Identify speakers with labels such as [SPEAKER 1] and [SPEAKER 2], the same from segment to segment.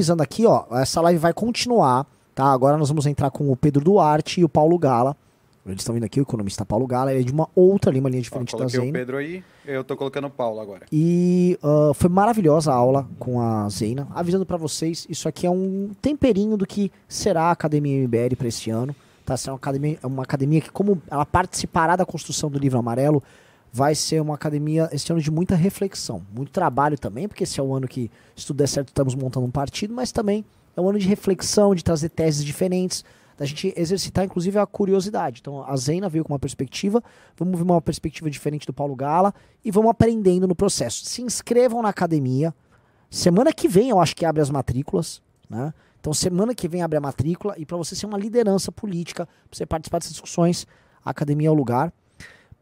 [SPEAKER 1] avisando aqui, ó, essa live vai continuar, tá? Agora nós vamos entrar com o Pedro Duarte e o Paulo Gala. Eles estão vindo aqui, o economista Paulo Gala, ele é de uma outra linha, uma linha diferente
[SPEAKER 2] Ó,
[SPEAKER 1] da Zena.
[SPEAKER 2] o Pedro aí, eu tô colocando o Paulo agora.
[SPEAKER 1] E ah, foi maravilhosa a aula com a Zeina, avisando pra vocês, isso aqui é um temperinho do que será a Academia MBL para esse ano. Tá? Será uma academia, uma academia que, como ela participará da construção do livro amarelo, vai ser uma academia esse ano de muita reflexão, muito trabalho também, porque esse é o ano que, se tudo der certo, estamos montando um partido, mas também é um ano de reflexão, de trazer teses diferentes, da gente exercitar, inclusive, a curiosidade. Então, a Zeina veio com uma perspectiva, vamos ver uma perspectiva diferente do Paulo Gala e vamos aprendendo no processo. Se inscrevam na academia. Semana que vem eu acho que abre as matrículas, né? Então, semana que vem abre a matrícula e para você ser uma liderança política, para você participar dessas discussões, a academia é o lugar.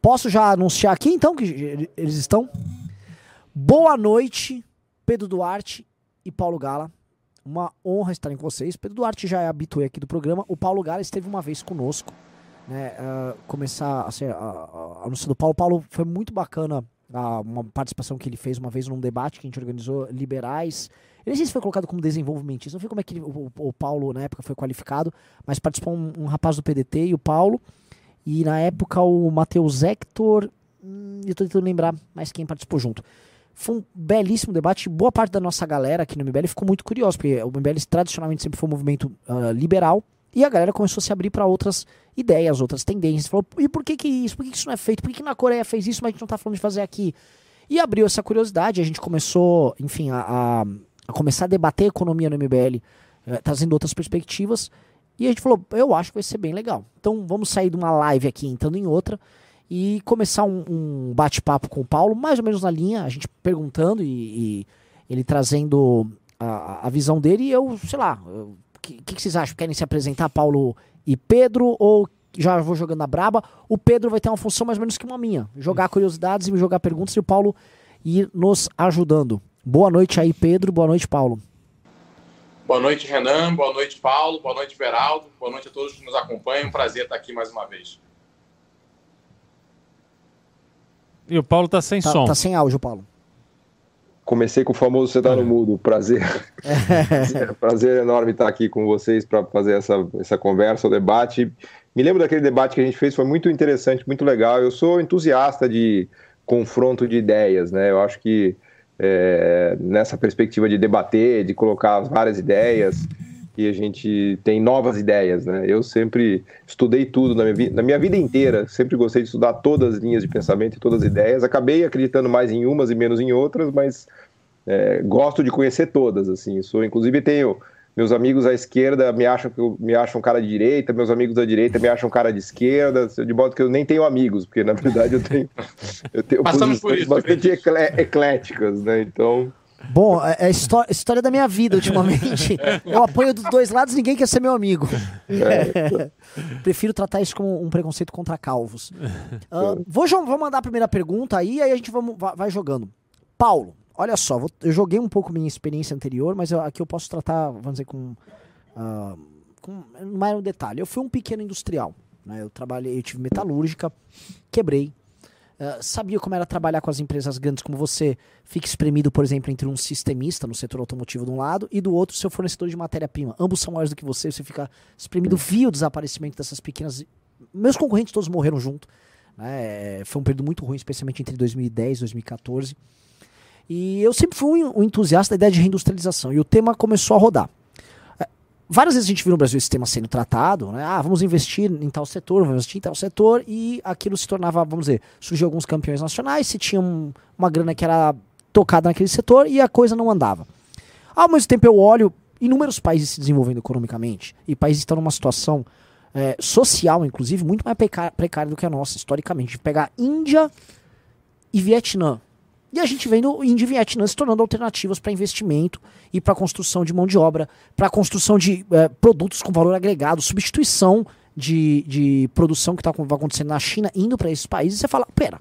[SPEAKER 1] Posso já anunciar aqui, então, que eles estão? Boa noite, Pedro Duarte e Paulo Gala. Uma honra estarem com vocês. Pedro Duarte já é habitué aqui do programa. O Paulo Gala esteve uma vez conosco. Né, ah, começar assim, anúncio do Paulo. Paulo foi muito bacana uma participação que ele fez uma vez num debate que a gente organizou, liberais. Eu nem sei se foi colocado como desenvolvimentista, não sei como é que ele- o, o Paulo na época foi qualificado, mas participou um, um rapaz do PDT e o Paulo. E na época o Matheus Hector. Hum, eu tô tentando lembrar mais quem participou junto. Foi um belíssimo debate. Boa parte da nossa galera aqui no MBL ficou muito curiosa, porque o MBL tradicionalmente sempre foi um movimento ah, liberal. E a galera começou a se abrir para outras ideias, outras tendências. Falou, e por que, que isso? Por que, que isso não é feito? Por que, que na Coreia fez isso, mas a gente não tá falando de fazer aqui? E abriu essa curiosidade. A gente começou, enfim, a, a- a começar a debater economia no MBL, eh, trazendo outras perspectivas. E a gente falou, eu acho que vai ser bem legal. Então vamos sair de uma live aqui, entrando em outra, e começar um, um bate-papo com o Paulo, mais ou menos na linha, a gente perguntando e, e ele trazendo a, a visão dele. E eu, sei lá, o que, que, que vocês acham? Querem se apresentar, Paulo e Pedro, ou já vou jogando a braba? O Pedro vai ter uma função mais ou menos que uma minha: jogar curiosidades e me jogar perguntas, e o Paulo ir nos ajudando. Boa noite aí, Pedro. Boa noite, Paulo.
[SPEAKER 3] Boa noite, Renan. Boa noite, Paulo. Boa noite, Beraldo. Boa noite a todos que nos acompanham. Prazer estar aqui mais uma vez.
[SPEAKER 4] E o Paulo tá sem
[SPEAKER 1] Tá,
[SPEAKER 4] som.
[SPEAKER 1] tá sem áudio, Paulo.
[SPEAKER 5] Comecei com o famoso Você tá no mudo. Prazer. Prazer enorme estar aqui com vocês para fazer essa, essa conversa, o debate. Me lembro daquele debate que a gente fez, foi muito interessante, muito legal. Eu sou entusiasta de confronto de ideias, né? Eu acho que é, nessa perspectiva de debater, de colocar várias ideias, e a gente tem novas ideias, né? Eu sempre estudei tudo na minha, vi- na minha vida inteira, sempre gostei de estudar todas as linhas de pensamento e todas as ideias. Acabei acreditando mais em umas e menos em outras, mas é, gosto de conhecer todas, assim. Sou, inclusive, tenho meus amigos à esquerda me acham que eu me acham cara de direita, meus amigos da direita me acham cara de esquerda, de modo que eu nem tenho amigos, porque na verdade eu tenho, eu tenho
[SPEAKER 3] Passamos
[SPEAKER 5] posições
[SPEAKER 3] isso,
[SPEAKER 5] bastante eclé- ecléticas, né? Então,
[SPEAKER 1] Bom, é, é histó- história da minha vida ultimamente. Eu apoio dos dois lados ninguém quer ser meu amigo. Prefiro tratar isso como um preconceito contra calvos. Ah, vou, vou mandar a primeira pergunta aí, aí a gente vai jogando. Paulo, olha só, vou- eu joguei um pouco minha experiência anterior, mas eu- aqui eu posso tratar, vamos dizer, com, ah, com mais um detalhe. Eu fui um pequeno industrial. Né? Eu trabalhei, eu tive metalúrgica, quebrei. Uh, sabia como era trabalhar com as empresas grandes, como você fica espremido, por exemplo, entre um sistemista no setor automotivo de um lado e do outro seu fornecedor de matéria-prima. Ambos são maiores do que você, você fica espremido, via o desaparecimento dessas pequenas. Meus concorrentes todos morreram junto. Né? É, Foi um período muito ruim, especialmente entre 2010 e 2014. E eu sempre fui um, entusiasta da ideia de reindustrialização. E o tema começou a rodar. É, Várias vezes a gente viu no Brasil esse tema sendo tratado, né? Ah, vamos investir em tal setor, vamos investir em tal setor, e aquilo se tornava, vamos dizer, surgiu alguns campeões nacionais, se tinha um- uma grana que era tocada naquele setor e a coisa não andava. Ao mesmo tempo eu olho inúmeros países se desenvolvendo economicamente, e países estão numa situação é, social, inclusive, muito mais precária do que a nossa, historicamente. Pegar Índia e Vietnã. E a gente vendo Índia e Vietnã se tornando alternativas para investimento e para construção de mão de obra, para construção de eh, produtos com valor agregado, substituição de, de produção que está acontecendo na China, indo para esses países. Você fala: pera,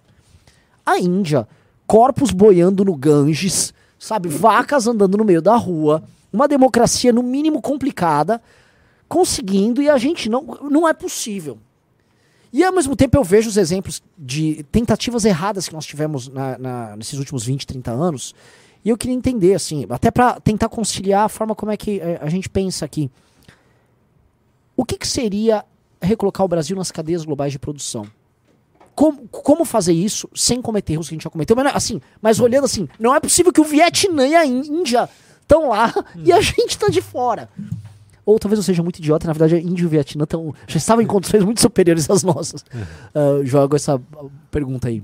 [SPEAKER 1] a Índia, corpos boiando no Ganges, sabe, vacas andando no meio da rua, uma democracia no mínimo complicada, conseguindo e a gente não, não é possível. E ao mesmo tempo eu vejo os exemplos de tentativas erradas que nós tivemos na- na- nesses últimos 20, 30 anos. E eu queria entender, assim, até para tentar conciliar a forma como é que eh, a gente pensa aqui. O que, que seria recolocar o Brasil nas cadeias globais de produção? Como, como fazer isso sem cometer erros que a gente já cometeu? Mas, assim, mas olhando assim, não é possível que o Vietnã e a Índia estão lá e a gente está de fora. Ou talvez eu seja muito idiota, na verdade a Índia e o Vietnã tão, já estavam em condições muito superiores às nossas. Uh, jogo essa pergunta aí.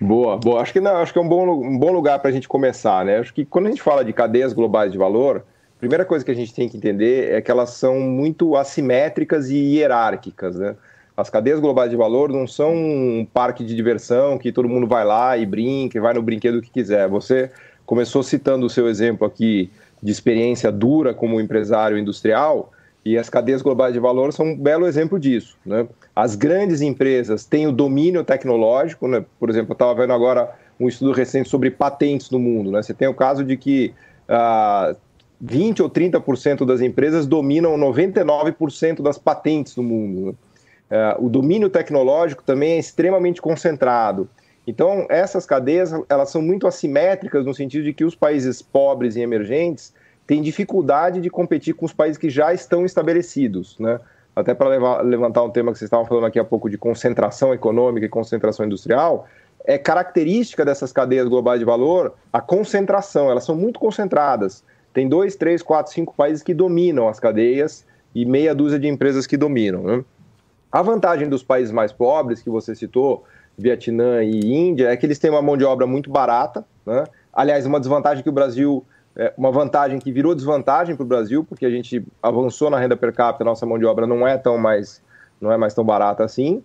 [SPEAKER 5] Boa, boa. Acho que não, acho que é um bom, um bom lugar para a gente começar, né? Acho que quando a gente fala de cadeias globais de valor, a primeira coisa que a gente tem que entender é que elas são muito assimétricas e hierárquicas, né? As cadeias globais de valor não são um parque de diversão que todo mundo vai lá e brinca, e vai no brinquedo que quiser. Você começou citando o seu exemplo aqui de experiência dura como empresário industrial, e as cadeias globais de valor são um belo exemplo disso. Né? As grandes empresas têm o domínio tecnológico, né? por exemplo, eu estava vendo agora um estudo recente sobre patentes no mundo. Né? Você tem o caso de que ah, 20 ou 30% das empresas dominam 99% das patentes no mundo. Né? Ah, o domínio tecnológico também é extremamente concentrado. Então, essas cadeias elas são muito assimétricas no sentido de que os países pobres e emergentes têm dificuldade de competir com os países que já estão estabelecidos, né? até para levantar um tema que vocês estavam falando aqui há pouco de concentração econômica e concentração industrial, é característica dessas cadeias globais de valor a concentração, elas são muito concentradas. Tem dois, três, quatro, cinco países que dominam as cadeias e meia dúzia de empresas que dominam. Né? A vantagem dos países mais pobres, que você citou, Vietnã e Índia, é que eles têm uma mão de obra muito barata. Né? Aliás, uma desvantagem que o Brasil é, uma vantagem que virou desvantagem para o Brasil, porque a gente avançou na renda per capita, nossa mão de obra não é tão mais, não é mais tão barata assim.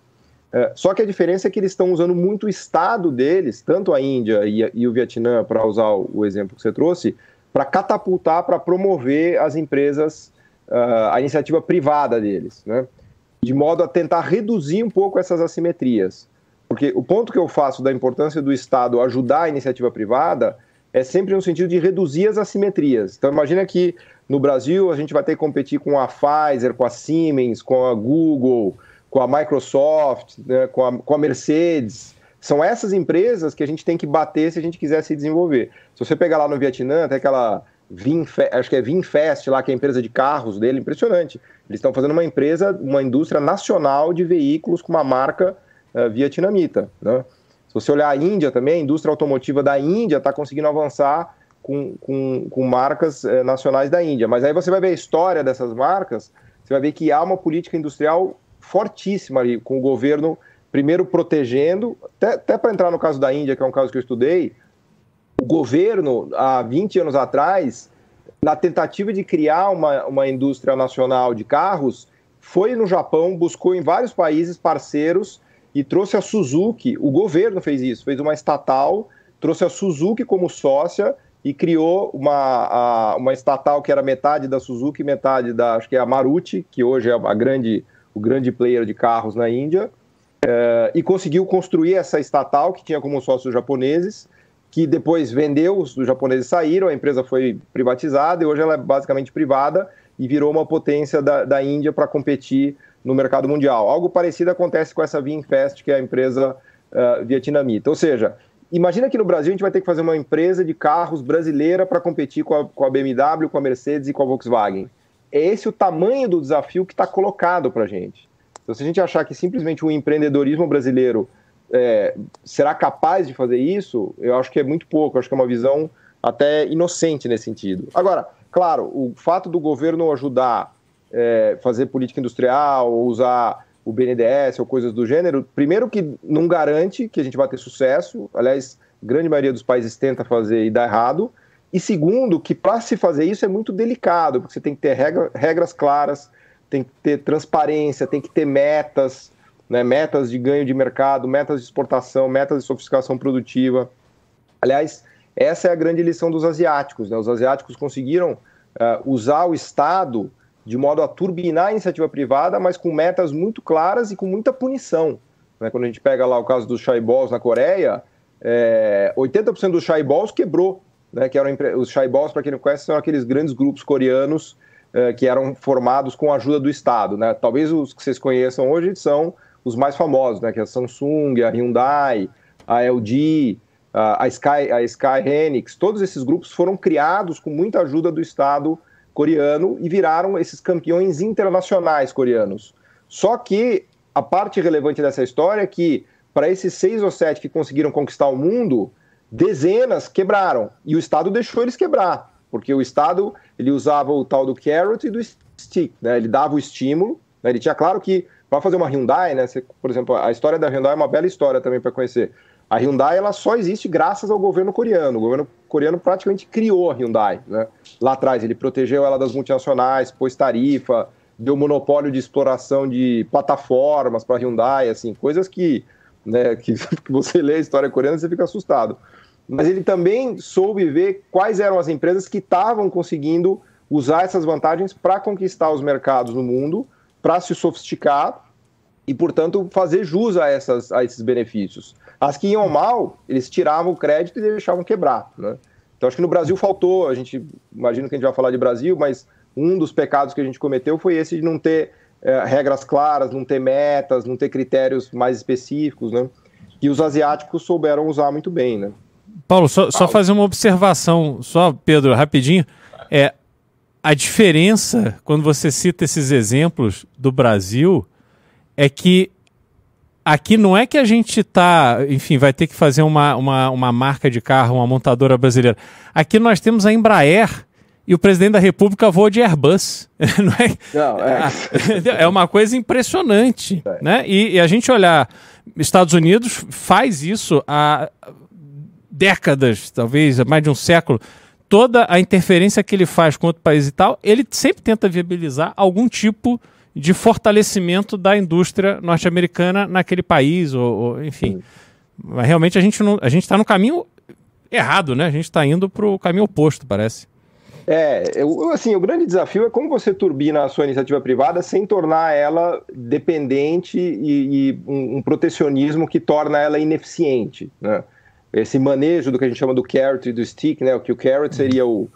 [SPEAKER 5] É, só que a diferença é que eles estão usando muito o Estado deles, tanto a Índia e, o Vietnã, para usar o, exemplo que você trouxe, para catapultar, para promover as empresas, uh, a iniciativa privada deles, né? de modo a tentar reduzir um pouco essas assimetrias. Porque o ponto que eu faço da importância do Estado ajudar a iniciativa privada é sempre no sentido de reduzir as assimetrias. Então, imagina que no Brasil a gente vai ter que competir com a Pfizer, com a Siemens, com a Google, com a Microsoft, né, com, a, com a Mercedes. São essas empresas que a gente tem que bater se a gente quiser se desenvolver. Se você pegar lá no Vietnã, até aquela Vinfest, acho que é Vinfest lá, que é a empresa de carros dele, impressionante. Eles estão fazendo uma empresa, uma indústria nacional de veículos com uma marca uh, vietnamita. Né? você olhar a Índia também, a indústria automotiva da Índia está conseguindo avançar com, com, com marcas eh, nacionais da Índia. Mas aí você vai ver a história dessas marcas, você vai ver que há uma política industrial fortíssima ali, com o governo primeiro protegendo, até, até para entrar no caso da Índia, que é um caso que eu estudei, o governo, há 20 anos atrás, na tentativa de criar uma, uma indústria nacional de carros, foi no Japão, buscou em vários países parceiros e trouxe a Suzuki, o governo fez isso, fez uma estatal, trouxe a Suzuki como sócia e criou uma, a, uma estatal que era metade da Suzuki, metade da, acho que é a Maruti, que hoje é a grande, o grande player de carros na Índia, é, e conseguiu construir essa estatal que tinha como sócios japoneses, que depois vendeu, os, japoneses saíram, a empresa foi privatizada e hoje ela é basicamente privada e virou uma potência da, da Índia para competir no mercado mundial. Algo parecido acontece com essa Vinfast, que é a empresa uh, vietnamita. Ou seja, imagina que no Brasil a gente vai ter que fazer uma empresa de carros brasileira para competir com a, com a, BMW, com a Mercedes e com a Volkswagen. É esse o tamanho do desafio que está colocado para a gente. Então, se a gente achar que simplesmente o empreendedorismo brasileiro é, será capaz de fazer isso, eu acho que é muito pouco, eu acho que é uma visão até inocente nesse sentido. Agora, claro, o fato do governo ajudar é, fazer política industrial ou usar o BNDES ou coisas do gênero, primeiro que não garante que a gente vai ter sucesso, aliás, grande maioria dos países tenta fazer e dá errado, e segundo, que para se fazer isso é muito delicado, porque você tem que ter regra, regras claras, tem que ter transparência, tem que ter metas, né, metas de ganho de mercado, metas de exportação, metas de sofisticação produtiva. Aliás, essa é a grande lição dos asiáticos. Né? Os asiáticos conseguiram uh, usar o Estado de modo a turbinar a iniciativa privada, mas com metas muito claras e com muita punição. Né? Quando a gente pega lá o caso dos balls na Coreia, é, 80% dos balls quebrou. Né? Que eram, os balls, para quem não conhece, são aqueles grandes grupos coreanos é, que eram formados com a ajuda do Estado. Né? Talvez os que vocês conheçam hoje são os mais famosos, né? que é a Samsung, a Hyundai, a LG, a Sky, a Sky todos esses grupos foram criados com muita ajuda do Estado coreano e viraram esses campeões internacionais coreanos. Só que a parte relevante dessa história é que para esses seis ou sete que conseguiram conquistar o mundo, dezenas quebraram e o Estado deixou eles quebrar, porque o Estado ele usava o tal do carrot e do stick, né? Ele dava o estímulo, né? ele tinha claro que para fazer uma Hyundai, né? Você, por exemplo, a história da Hyundai é uma bela história também para conhecer. A Hyundai ela só existe graças ao governo coreano. O governo coreano praticamente criou a Hyundai. Né? Lá atrás, ele protegeu ela das multinacionais, pôs tarifa, deu monopólio de exploração de plataformas para a Hyundai, assim, coisas que, né, que você lê a história coreana e você fica assustado. Mas ele também soube ver quais eram as empresas que estavam conseguindo usar essas vantagens para conquistar os mercados no mundo, para se sofisticar e, portanto, fazer jus a, essas, a esses benefícios. As que iam mal, eles tiravam o crédito e deixavam quebrar. Né? Então, acho que no Brasil faltou, a gente imagina que a gente vai falar de Brasil, mas um dos pecados que a gente cometeu foi esse de não ter é, regras claras, não ter metas, não ter critérios mais específicos, né? E os asiáticos souberam usar muito bem, né?
[SPEAKER 4] Paulo, só, só fazer uma observação, só, Pedro, rapidinho. É, a diferença, quando você cita esses exemplos do Brasil, é que aqui não é que a gente está, enfim, vai ter que fazer uma, uma, uma marca de carro, uma montadora brasileira. Aqui nós temos a Embraer e o presidente da República voa de Airbus. Não é? Não, é. é uma coisa impressionante. É. Né? E, e, a gente olhar, Estados Unidos faz isso há décadas, talvez, há mais de um século. Toda a interferência que ele faz com outro país e tal, ele sempre tenta viabilizar algum tipo de de fortalecimento da indústria norte-americana naquele país, ou, ou enfim. Mas realmente a gente não, a gente está no caminho errado, né? A gente está indo para o caminho oposto, parece.
[SPEAKER 5] É, eu, assim, o grande desafio é como você turbina a sua iniciativa privada sem tornar ela dependente e, e um, um, protecionismo que torna ela ineficiente, né? Esse manejo do que a gente chama do carrot e do stick, né? O que o carrot seria o,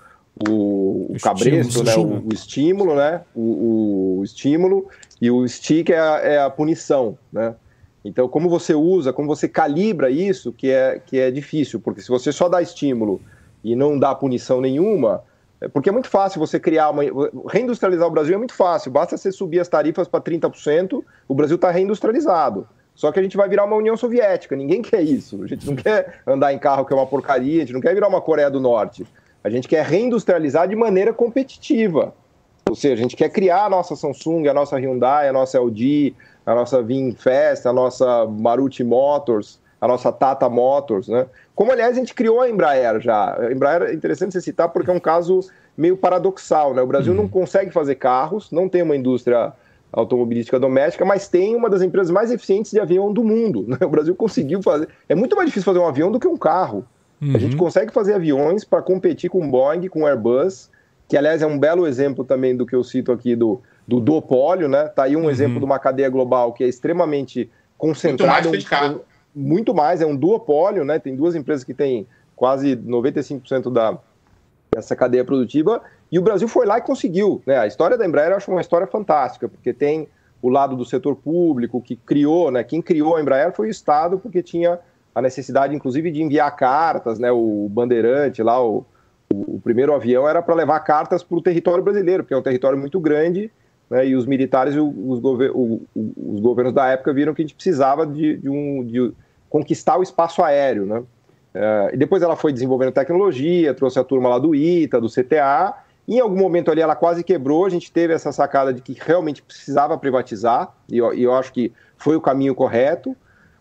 [SPEAKER 5] o, o cabresto, né? O, o, estímulo, né? O, o, estímulo e o stick é a, é a, punição, né? Então, como você usa, como você calibra isso, que é, que é difícil, porque se você só dá estímulo e não dá punição nenhuma, é porque é muito fácil você criar uma. Reindustrializar o Brasil é muito fácil, basta você subir as tarifas para 30%, o Brasil está reindustrializado. Só que a gente vai virar uma União Soviética, ninguém quer isso. A gente não quer andar em carro que é uma porcaria, a gente não quer virar uma Coreia do Norte. A gente quer reindustrializar de maneira competitiva. Ou seja, a gente quer criar a nossa Samsung, a nossa Hyundai, a nossa LG, a nossa Vinfast, a nossa Maruti Motors, a nossa Tata Motors, né? Como, aliás, a gente criou a Embraer já. A Embraer é interessante você citar porque é um caso meio paradoxal, né? O Brasil uhum. não consegue fazer carros, não tem uma indústria automobilística doméstica, mas tem uma das empresas mais eficientes de avião do mundo. Né? O Brasil conseguiu fazer. É muito mais difícil fazer um avião do que um carro. Uhum. A gente uhum. consegue fazer aviões para competir com Boeing, com Airbus, que aliás é um belo exemplo também do que eu cito aqui do, do duopólio, né? Tá aí um uhum. exemplo de uma cadeia global que é extremamente concentrada. Muito mais, um, muito mais, é um duopólio, né? Tem duas empresas que têm quase 95% da, dessa cadeia produtiva, e o Brasil foi lá e conseguiu. Né? A história da Embraer eu acho uma história fantástica, porque tem o lado do setor público que criou, né? Quem criou a Embraer foi o Estado, porque tinha a necessidade, inclusive, de enviar cartas, né? O Bandeirante lá, o, o primeiro avião era para levar cartas para o território brasileiro, porque é um território muito grande, né? E os militares e os, gover os governos da época viram que a gente precisava de, de um, de conquistar o espaço aéreo, né? É, e depois ela foi desenvolvendo tecnologia, trouxe a turma lá do ITA, do CTA, em algum momento ali ela quase quebrou, a gente teve essa sacada de que realmente precisava privatizar, e eu, e eu acho que foi o caminho correto,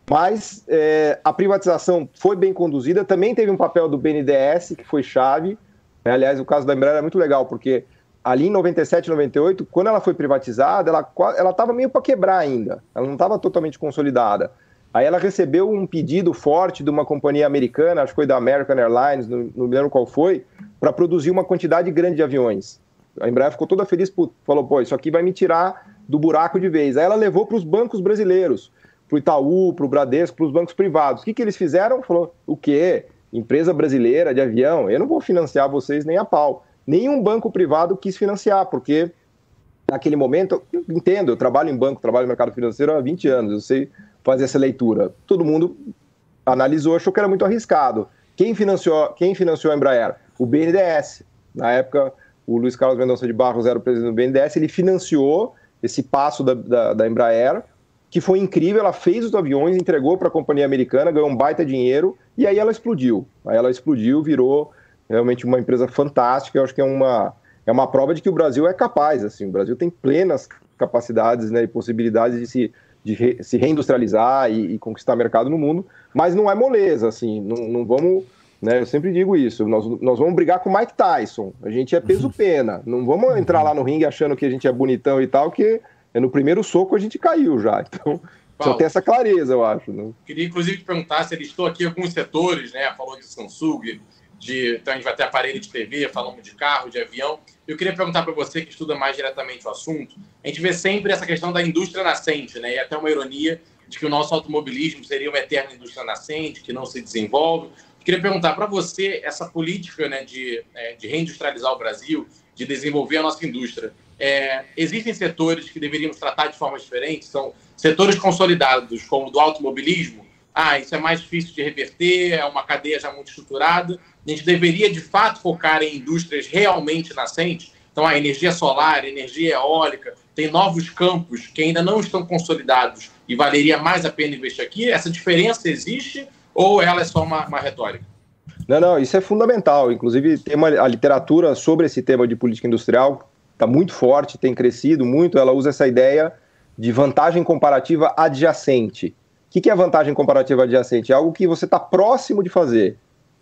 [SPEAKER 5] mas é, a privatização foi bem conduzida, também teve um papel do BNDES, que foi chave. Né? Aliás, o caso da Embraer é muito legal, porque ali em 97, 98, quando ela foi privatizada, ela estava meio para quebrar ainda, ela não estava totalmente consolidada. Aí ela recebeu um pedido forte de uma companhia americana, acho que foi da American Airlines, não me lembro qual foi, para produzir uma quantidade grande de aviões. A Embraer ficou toda feliz, falou, pô, isso aqui vai me tirar do buraco de vez. Aí ela levou para os bancos brasileiros para o Itaú, para o Bradesco, para os bancos privados. O que, que eles fizeram? Falou, o quê? Empresa brasileira de avião? Eu não vou financiar vocês nem a pau. Nenhum banco privado quis financiar, porque naquele momento, eu entendo, eu trabalho em banco, trabalho no mercado financeiro há 20 anos, eu sei fazer essa leitura. Todo mundo analisou, achou que era muito arriscado. Quem financiou, quem financiou a Embraer? O BNDES. Na época, o Luiz Carlos Mendonça de Barros era o presidente do BNDES, ele financiou esse passo da, da, da Embraer, que foi incrível, ela fez os aviões, entregou para a companhia americana, ganhou um baita dinheiro, e aí ela explodiu. Aí ela explodiu, virou realmente uma empresa fantástica, eu acho que é uma, é uma prova de que o Brasil é capaz, assim, o Brasil tem plenas capacidades né, e possibilidades de se, de re, se reindustrializar e, e, conquistar mercado no mundo, mas não é moleza, assim, não, não vamos, né, eu sempre digo isso, nós, nós vamos brigar com o Mike Tyson, a gente é peso-pena, não vamos entrar lá no ringue achando que a gente é bonitão e tal, que no primeiro soco a gente caiu já, então... Paulo, só tem essa clareza, eu acho. Né?
[SPEAKER 3] Queria, inclusive, te perguntar se ele estou aqui alguns setores, né? Falou de Samsung, de, então a gente vai ter aparelho de TV, falamos de carro, de avião. Eu queria perguntar para você que estuda mais diretamente o assunto. A gente vê sempre essa questão da indústria nascente, né? E até uma ironia de que o nosso automobilismo seria uma eterna indústria nascente, que não se desenvolve. Eu queria perguntar para você essa política né, de, é, de reindustrializar o Brasil, de desenvolver a nossa indústria. É, existem setores que deveríamos tratar de forma diferente? São setores consolidados, como do automobilismo. Ah, isso é mais difícil de reverter, é uma cadeia já muito estruturada a gente deveria de fato focar em indústrias realmente nascentes. Então, a energia solar, energia eólica, tem novos campos que ainda não estão consolidados e valeria mais a pena investir aqui. Essa diferença existe ou ela é só uma, uma retórica?
[SPEAKER 5] Não, não, isso é fundamental. Inclusive, tem uma, a literatura sobre esse tema de política industrial está muito forte, tem crescido muito. Ela usa essa ideia de vantagem comparativa adjacente. O que, é vantagem comparativa adjacente? É algo que você está próximo de fazer.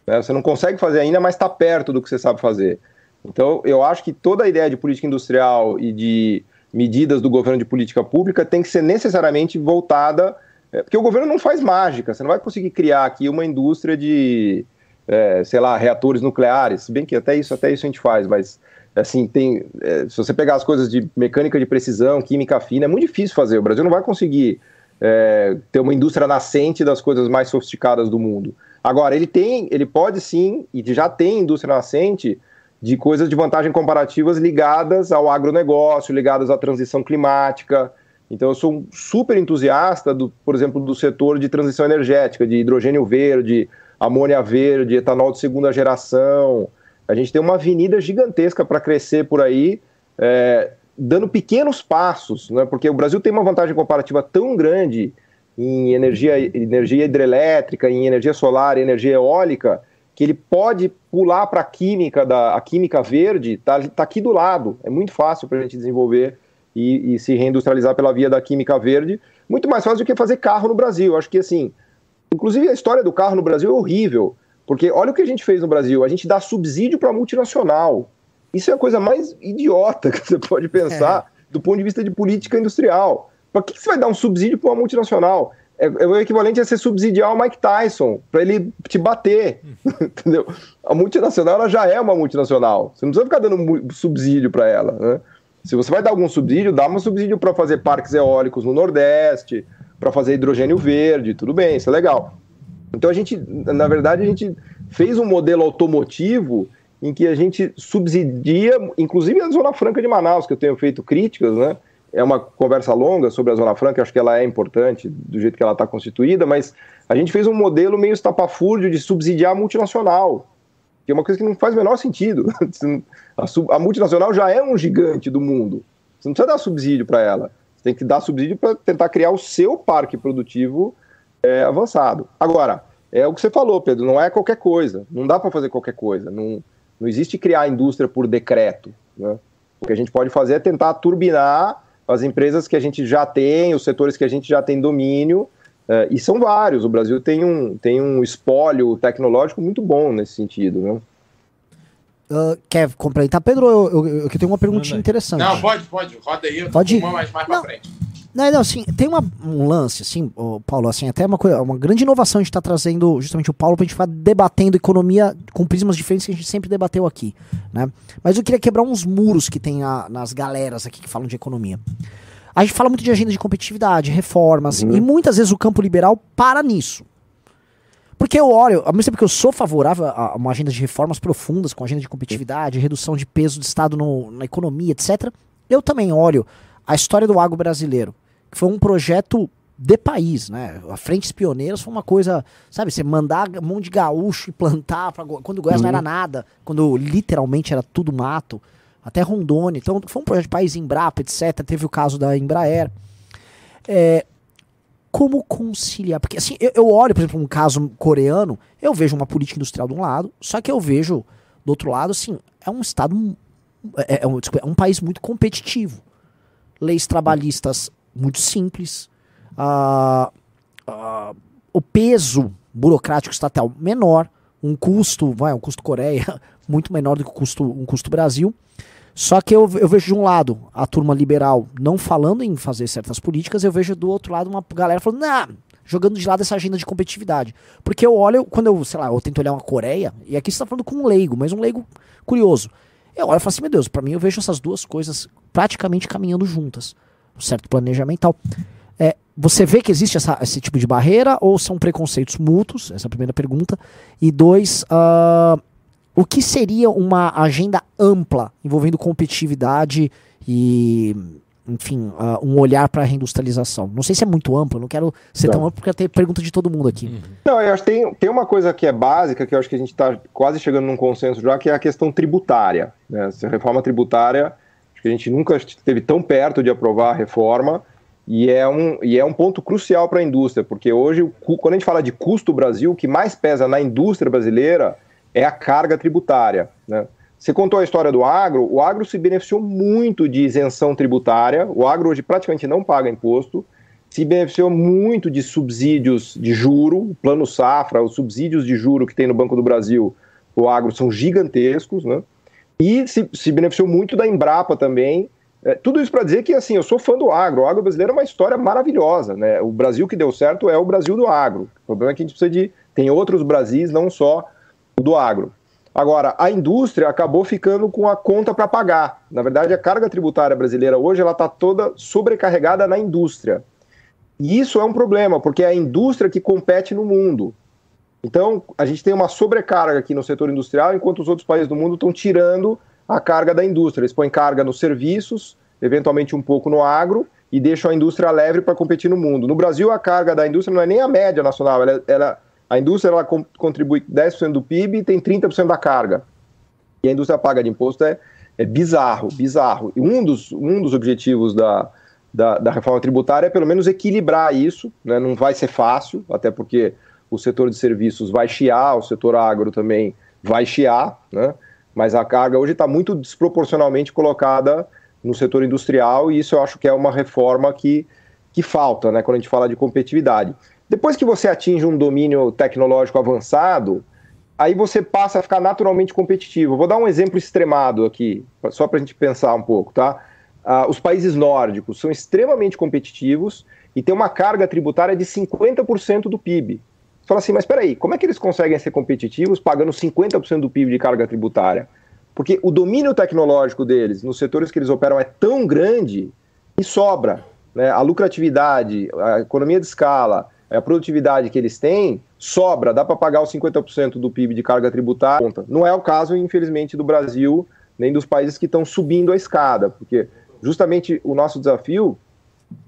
[SPEAKER 5] Né? Você não consegue fazer ainda, mas está perto do que você sabe fazer. Então, eu acho que toda a ideia de política industrial e de medidas do governo de política pública tem que ser necessariamente voltada. É, porque o governo não faz mágica, você não vai conseguir criar aqui uma indústria de, é, sei lá, reatores nucleares, se bem que até isso, até isso a gente faz, mas assim, tem. É, se você pegar as coisas de mecânica de precisão, química fina, é muito difícil fazer. O Brasil não vai conseguir é, ter uma indústria nascente das coisas mais sofisticadas do mundo. Agora, ele tem, ele pode sim, e já tem indústria nascente de coisas de vantagem comparativas ligadas ao agronegócio, ligadas à transição climática. Então, eu sou um super entusiasta, do, por exemplo, do setor de transição energética, de hidrogênio verde, amônia verde, etanol de segunda geração. A gente tem uma avenida gigantesca para crescer por aí, é, dando pequenos passos, né? porque o Brasil tem uma vantagem comparativa tão grande em energia, energia hidrelétrica, em energia solar, energia eólica, que ele pode pular para a química da a química verde, está tá aqui do lado. É muito fácil para a gente desenvolver e, e, se reindustrializar pela via da química verde. Muito mais fácil do que fazer carro no Brasil. Acho que assim, inclusive a história do carro no Brasil é horrível, porque olha o que a gente fez no Brasil. A gente dá subsídio para multinacional. Isso é a coisa mais idiota que você pode pensar é. do ponto de vista de política industrial. Para que, que você vai dar um subsídio para uma multinacional? É, é, o equivalente a você subsidiar o Mike Tyson, para ele te bater, entendeu? A multinacional ela já é uma multinacional, você não precisa ficar dando subsídio para ela, né? Se você vai dar algum subsídio, dá um subsídio para fazer parques eólicos no Nordeste, para fazer hidrogênio verde, tudo bem, isso é legal. Então a gente, na verdade, a gente fez um modelo automotivo em que a gente subsidia, inclusive a Zona Franca de Manaus, que eu tenho feito críticas, né? é uma conversa longa sobre a Zona Franca, acho que ela é importante do jeito que ela está constituída, mas a gente fez um modelo meio estapafúrdio de subsidiar a multinacional, que é uma coisa que não faz o menor sentido. A, multinacional já é um gigante do mundo, você não precisa dar subsídio para ela, você tem que dar subsídio para tentar criar o seu parque produtivo é, avançado. Agora, é o que você falou, Pedro, não é qualquer coisa, não dá para fazer qualquer coisa, não, não existe criar indústria por decreto, né? O que a gente pode fazer é tentar turbinar as empresas que a gente já tem, os setores que a gente já tem domínio, uh, e são vários. O Brasil tem um, tem um espólio tecnológico muito bom nesse sentido, né?
[SPEAKER 1] Uh, quer complementar, Pedro? Eu, eu, eu, eu tenho uma perguntinha interessante.
[SPEAKER 3] Não, pode, pode. Roda aí.
[SPEAKER 1] Pode.
[SPEAKER 3] Uma mais, mais não, pra frente.
[SPEAKER 1] Não, não, assim, tem uma, um lance, assim, Paulo, assim, até uma coisa, uma grande inovação a gente tá trazendo justamente o Paulo pra gente ficar debatendo economia com prismas diferentes que a gente sempre debateu aqui, né? Mas eu queria quebrar uns muros que tem a, nas galeras aqui que falam de economia. A gente fala muito de agenda de competitividade, reformas, uhum. e muitas vezes o campo liberal para nisso. Porque eu olho, ao mesmo tempo que eu sou favorável a uma agenda de reformas profundas, com agenda de competitividade, redução de peso do Estado no, na economia, etc., eu também olho a história do agro brasileiro foi um projeto de país, né? A Frentes Pioneiras foi uma coisa, sabe, você mandar um monte de gaúcho e plantar pra, quando o Goiás uhum. não era nada, quando literalmente era tudo mato, até Rondônia. Então foi um projeto de país, Embrapa, etc. Teve o caso da Embraer. É, como conciliar? Porque assim, eu, eu olho, por exemplo, um caso coreano, eu vejo uma política industrial de um lado, só que eu vejo do outro lado, assim, é um estado, é, é um, desculpa, é um país muito competitivo. Leis trabalhistas muito simples, uh, o peso burocrático estatal menor, um custo, vai, um custo Coreia muito menor do que o custo, um custo Brasil. Só que eu, eu vejo de um lado a turma liberal não falando em fazer certas políticas, eu vejo do outro lado uma galera falando, nah, jogando de lado essa agenda de competitividade. Porque eu olho, quando eu, sei lá, eu tento olhar uma Coreia, e aqui você está falando com um leigo, mas um leigo curioso. Eu olho e falo assim, meu Deus, para mim eu vejo essas duas coisas praticamente caminhando juntas. Um certo planejamento tal. É, você vê que existe essa, esse tipo de barreira ou são preconceitos mútuos? Essa é a primeira pergunta. E dois, uh, o que seria uma agenda ampla envolvendo competitividade e, enfim, uh, um olhar para a reindustrialização? Não sei se é muito amplo, não quero ser não. tão amplo porque tem pergunta de todo mundo aqui. Uhum.
[SPEAKER 5] Não, eu acho que tem, tem uma coisa que é básica, que eu acho que a gente está quase chegando num consenso já, que é a questão tributária. Né? Essa reforma tributária, que a gente nunca esteve tão perto de aprovar a reforma. E é um, e é um ponto crucial para a indústria, porque hoje, quando a gente fala de custo Brasil, o que mais pesa na indústria brasileira é a carga tributária. Né? Você contou a história do agro, o agro se beneficiou muito de isenção tributária, o agro hoje praticamente não paga imposto, se beneficiou muito de subsídios de juro, o plano safra, os subsídios de juro que tem no Banco do Brasil, o agro são gigantescos, né? E se, se beneficiou muito da Embrapa também. É, tudo isso para dizer que assim, eu sou fã do agro. O agro brasileiro é uma história maravilhosa, né? O Brasil que deu certo é o Brasil do agro. O problema é que a gente precisa de tem outros Brasis, não só do agro. Agora, a indústria acabou ficando com a conta para pagar. Na verdade, a carga tributária brasileira hoje ela está toda sobrecarregada na indústria. E isso é um problema, porque é a indústria que compete no mundo. Então, a gente tem uma sobrecarga aqui no setor industrial, enquanto os outros países do mundo estão tirando a carga da indústria. Eles põem carga nos serviços, eventualmente um pouco no agro, e deixam a indústria leve para competir no mundo. No Brasil, a carga da indústria não é nem a média nacional, ela, ela a indústria ela contribui 10% do PIB e tem 30% da carga. E a indústria paga de imposto é, é bizarro, bizarro. E um dos, um dos objetivos da, da, da, reforma tributária é pelo menos equilibrar isso, né? não vai ser fácil, até porque o setor de serviços vai chiar, o setor agro também vai chiar, né? mas a carga hoje está muito desproporcionalmente colocada no setor industrial e isso eu acho que é uma reforma que, que falta né? quando a gente fala de competitividade. Depois que você atinge um domínio tecnológico avançado, aí você passa a ficar naturalmente competitivo. Vou dar um exemplo extremado aqui, só para a gente pensar um pouco, tá? Uh, os países nórdicos são extremamente competitivos e têm uma carga tributária de 50% do PIB. Fala assim, mas espera aí, como é que eles conseguem ser competitivos pagando 50% do PIB de carga tributária? Porque o domínio tecnológico deles, nos setores que eles operam, é tão grande e sobra. Né? A lucratividade, a economia de escala, a produtividade que eles têm, sobra, dá para pagar os 50% do PIB de carga tributária. Não é o caso, infelizmente, do Brasil, nem dos países que estão subindo a escada, porque justamente o nosso desafio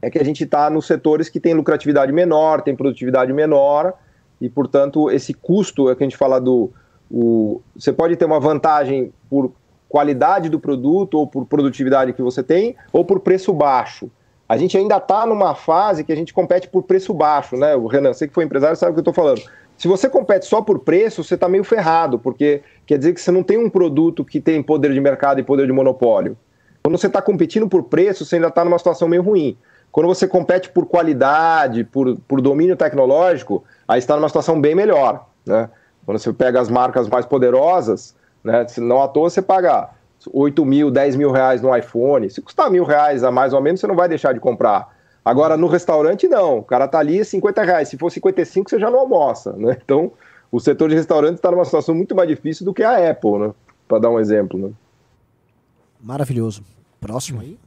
[SPEAKER 5] é que a gente está nos setores que têm lucratividade menor, tem produtividade menor, e, portanto, esse custo é que a gente fala do. O, você pode ter uma vantagem por qualidade do produto, ou por produtividade que você tem, ou por preço baixo a gente ainda está numa fase que a gente compete por preço baixo, né? O Renan, você que foi empresário sabe o que eu estou falando. Se você compete só por preço, você está meio ferrado, porque quer dizer que você não tem um produto que tem poder de mercado e poder de monopólio. Quando você está competindo por preço, você ainda está numa situação meio ruim. Quando você compete por qualidade, por, por domínio tecnológico, aí está numa situação bem melhor. Né? Quando você pega as marcas mais poderosas, né, não à toa você paga 8 mil, 10 mil reais no iPhone. Se custar mil reais a mais ou menos, você não vai deixar de comprar. Agora, no restaurante, não. O cara tá ali, 50 reais. Se for 55, você já não almoça, né? Então, o setor de restaurante está numa situação muito mais difícil do que a Apple, né? Para dar um exemplo, né?
[SPEAKER 1] Maravilhoso. Próximo aí.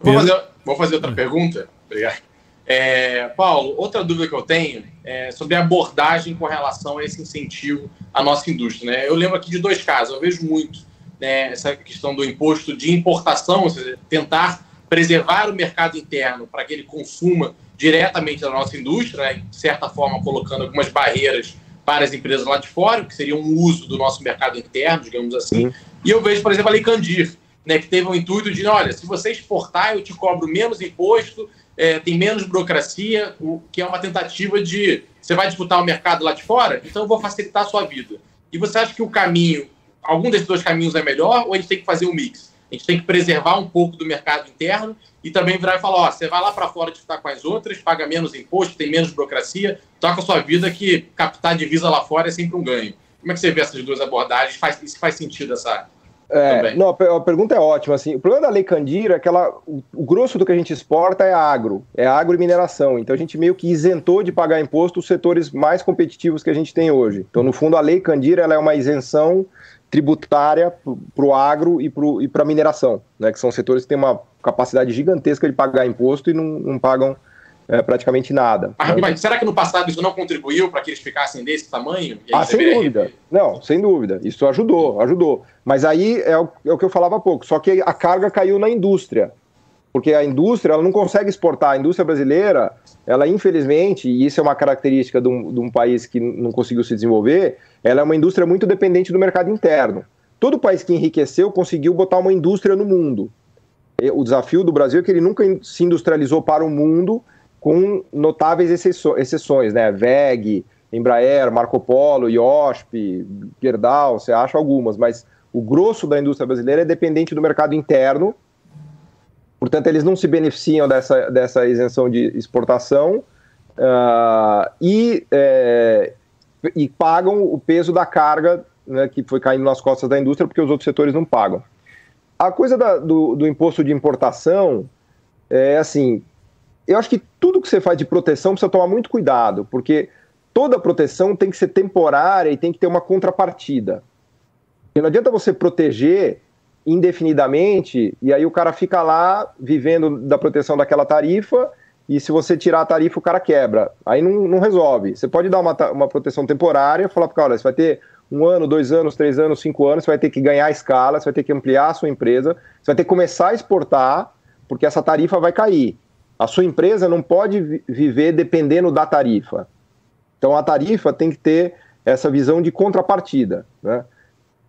[SPEAKER 3] Vou fazer, vou fazer outra pergunta. Obrigado. É, Paulo, outra dúvida que eu tenho é sobre a abordagem com relação a esse incentivo à nossa indústria. Né? Eu lembro aqui de dois casos, eu vejo muito né, essa questão do imposto de importação, ou seja, tentar preservar o mercado interno para que ele consuma diretamente da nossa indústria, né, de certa forma colocando algumas barreiras para as empresas lá de fora, que seria um uso do nosso mercado interno, digamos assim. Sim. E eu vejo, por exemplo, a Lei Candir, né, que teve um intuito de, olha, se você exportar, eu te cobro menos imposto, é, tem menos burocracia, o, que é uma tentativa de, você vai disputar o mercado lá de fora, então eu vou facilitar a sua vida. E você acha que o caminho, algum desses dois caminhos é melhor, ou a gente tem que fazer um mix? A gente tem que preservar um pouco do mercado interno e também virar e falar, ó, você vai lá para fora disputar com as outras, paga menos imposto, tem menos burocracia, toca a sua vida que captar divisa lá fora é sempre um ganho. Como é que você vê essas duas abordagens? Faz, faz sentido essa,
[SPEAKER 5] é, não, a pergunta é ótima. Assim, o problema da Lei Candira é que ela, o, grosso do que a gente exporta é agro, é agro e mineração. Então a gente meio que isentou de pagar imposto os setores mais competitivos que a gente tem hoje. Então, no fundo, a Lei Candira ela é uma isenção tributária para o agro e para a mineração, né, que são setores que têm uma capacidade gigantesca de pagar imposto e não, não pagam é, praticamente nada.
[SPEAKER 3] Ah, né? Mas será que no passado isso não contribuiu para que eles ficassem desse tamanho?
[SPEAKER 5] Ah, sem dúvida. Não, sem dúvida. Isso ajudou, ajudou. Mas aí é o, é o que eu falava há pouco, só que a carga caiu na indústria porque a indústria ela não consegue exportar. A indústria brasileira, ela infelizmente, e isso é uma característica de um, de um, país que não conseguiu se desenvolver, ela é uma indústria muito dependente do mercado interno. Todo país que enriqueceu conseguiu botar uma indústria no mundo. O desafio do Brasil é que ele nunca se industrializou para o mundo com notáveis exceções, né? VEG, Embraer, Marco Polo, IOSP, Gerdau, você acha algumas, mas o grosso da indústria brasileira é dependente do mercado interno Portanto, eles não se beneficiam dessa, dessa isenção de exportação uh, e, é, e pagam o peso da carga né, que foi caindo nas costas da indústria porque os outros setores não pagam. A coisa da, do, do imposto de importação é assim, eu acho que tudo que você faz de proteção precisa tomar muito cuidado, porque toda proteção tem que ser temporária e tem que ter uma contrapartida. E não adianta você proteger indefinidamente, e aí o cara fica lá vivendo da proteção daquela tarifa, e se você tirar a tarifa, o cara quebra. Aí não, não resolve. Você pode dar uma, uma proteção temporária, falar para o cara, você vai ter um ano, dois anos, três anos, cinco anos, você vai ter que ganhar escala, você vai ter que ampliar a sua empresa, você vai ter que começar a exportar, porque essa tarifa vai cair. A sua empresa não pode viver dependendo da tarifa. Então a tarifa tem que ter essa visão de contrapartida. Né?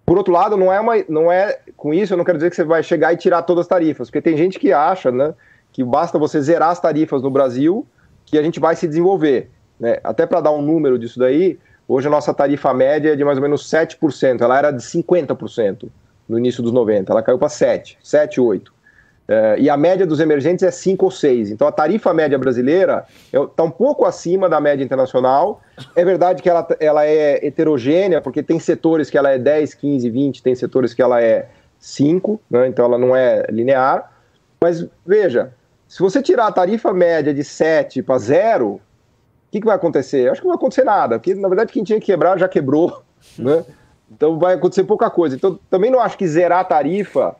[SPEAKER 5] Por outro lado, não é, uma, não é com isso eu não quero dizer que você vai chegar e tirar todas as tarifas, porque tem gente que acha né, que basta você zerar as tarifas no Brasil que a gente vai se desenvolver. Né? Até para dar um número disso daí, hoje a nossa tarifa média é de mais ou menos 7%, ela era de 50% no início dos 90, ela caiu para 7, 7, 8. É, e a média dos emergentes é 5 ou 6. Então a tarifa média brasileira está um pouco acima da média internacional. É verdade que ela, ela é heterogênea, porque tem setores que ela é 10, 15, 20, tem setores que ela é 5, né? então ela não é linear. Mas veja, se você tirar a tarifa média de 7 para 0, o que, que vai acontecer? Eu acho que não vai acontecer nada, porque na verdade quem tinha que quebrar já quebrou. Né? Então vai acontecer pouca coisa. Então também não acho que zerar a tarifa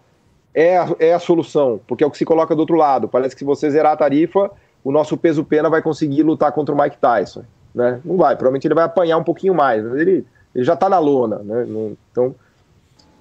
[SPEAKER 5] é a, é a solução, porque é o que se coloca do outro lado. Parece que se você zerar a tarifa, o nosso peso pena vai conseguir lutar contra o Mike Tyson. Né? Não vai, provavelmente ele vai apanhar um pouquinho mais, mas ele, ele já está na lona. Né? Então,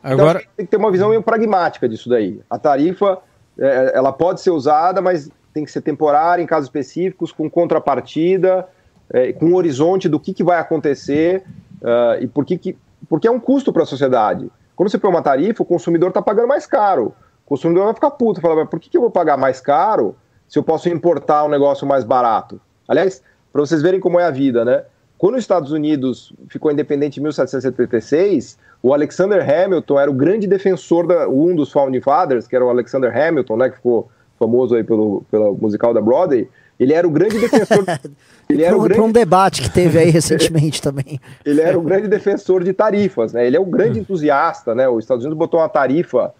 [SPEAKER 5] Agora... Então, tem que ter uma visão meio pragmática disso daí. A tarifa, é, ela pode ser usada, mas tem que ser temporária em casos específicos, com contrapartida, é, com um horizonte do que, que vai acontecer uh, e por que, que porque é um custo para a sociedade. Quando você põe uma tarifa, o consumidor está pagando mais caro. O consumidor vai ficar puto, falar, por que, que eu vou pagar mais caro se eu posso importar um negócio mais barato? Aliás, para vocês verem como é a vida, né? Quando os Estados Unidos ficou independente em 1776, o Alexander Hamilton era o grande defensor da um dos Founding Fathers, que era o Alexander Hamilton, né, que ficou famoso aí pelo, pelo musical da Broadway. Ele era o grande defensor.
[SPEAKER 1] ele era um, o grande... um debate que teve aí recentemente também.
[SPEAKER 5] Ele era o grande defensor de tarifas, né? Ele é o grande hum. entusiasta, né? Os Estados Unidos botou uma tarifa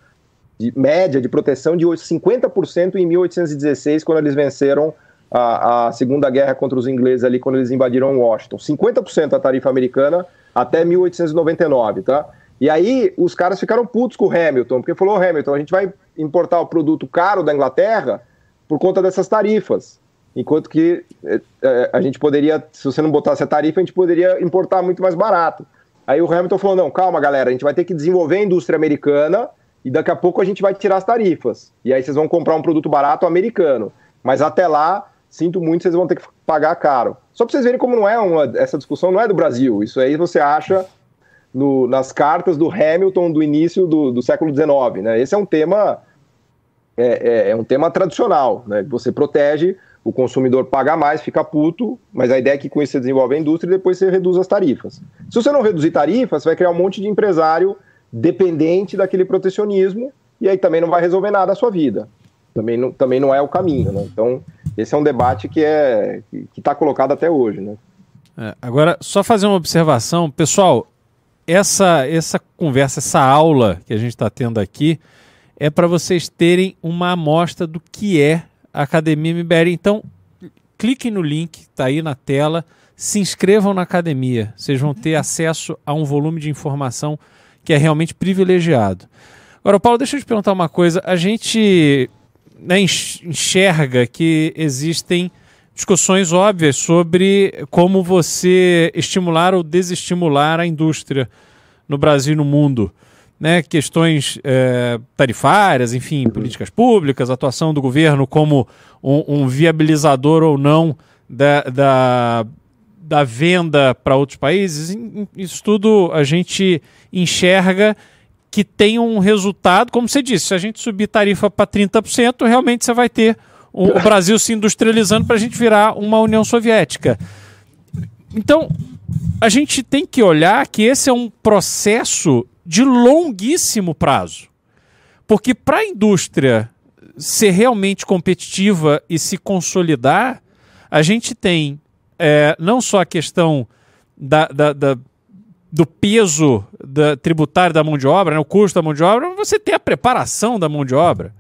[SPEAKER 5] de média de proteção de 50% em 1816, quando eles venceram a, a, Segunda Guerra contra os ingleses ali, quando eles invadiram Washington. 50% a tarifa americana até 1899, tá? E aí os caras ficaram putos com o Hamilton, porque falou, Hamilton, a gente vai importar o produto caro da Inglaterra por conta dessas tarifas. Enquanto que é, é, a gente poderia, se você não botasse a tarifa, a gente poderia importar muito mais barato. Aí o Hamilton falou: não, calma, galera, a gente vai ter que desenvolver a indústria americana e daqui a pouco a gente vai tirar as tarifas. E aí vocês vão comprar um produto barato americano. Mas até lá, sinto muito, vocês vão ter que pagar caro. Só para vocês verem como não é uma, essa discussão não é do Brasil. Isso aí você acha no, nas cartas do Hamilton do início do, do século XIX. Né? Esse é um tema é, é, é um tema tradicional. Né? Você protege o consumidor paga mais, fica puto, mas a ideia é que com isso você desenvolve a indústria e depois você reduz as tarifas. Se você não reduzir tarifas, você vai criar um monte de empresário dependente daquele protecionismo e aí também não vai resolver nada a sua vida. Também não, também não é o caminho. Né? Então, esse é um debate que é que está colocado até hoje. Né?
[SPEAKER 4] É, agora, só fazer uma observação. Pessoal, essa, essa conversa, essa aula que a gente está tendo aqui é para vocês terem uma amostra do que é Academia MBR. Então, cliquem no link, está aí na tela, se inscrevam na academia. Vocês vão ter acesso a um volume de informação que é realmente privilegiado. Agora, Paulo, deixa eu te perguntar uma coisa. A gente né, enxerga que existem discussões óbvias sobre como você estimular ou desestimular a indústria no Brasil e no mundo né, questões é, tarifárias, enfim, políticas públicas, atuação do governo como um, um viabilizador ou não da, da, da venda para outros países. Isso tudo a gente enxerga que tem um resultado, como você disse, se a gente subir tarifa para 30%, realmente você vai ter o, o Brasil se industrializando para a gente virar uma União Soviética. Então, a gente tem que olhar que esse é um processo de longuíssimo prazo. Porque para a indústria ser realmente competitiva e se consolidar, a gente tem é, não só a questão da, da, da, do peso da, tributário da mão de obra, né, o custo da mão de obra, você tem a preparação da mão de obra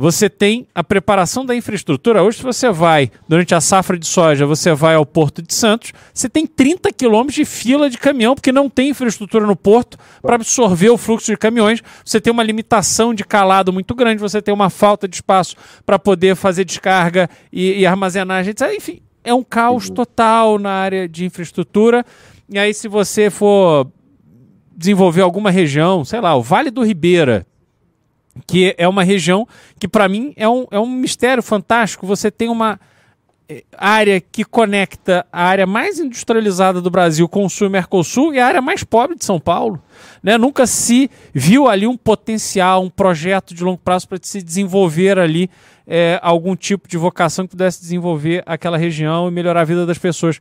[SPEAKER 4] você tem a preparação da infraestrutura. Hoje, se você vai, durante a safra de soja, você vai ao Porto de Santos, você tem 30 quilômetros de fila de caminhão, porque não tem infraestrutura no porto para absorver o fluxo de caminhões. Você tem uma limitação de calado muito grande, você tem uma falta de espaço para poder fazer descarga e, e armazenagem. Enfim, é um caos uhum. total na área de infraestrutura. E aí, se você for desenvolver alguma região, sei lá, o Vale do Ribeira, que é uma região que para mim é um, é um mistério fantástico. Você tem uma eh, área que conecta a área mais industrializada do Brasil com o Sul e Mercosul e a área mais pobre de São Paulo. Né? Nunca se viu ali um potencial, um projeto de longo prazo para se desenvolver ali é, algum tipo de vocação que pudesse desenvolver aquela região e melhorar a vida das pessoas.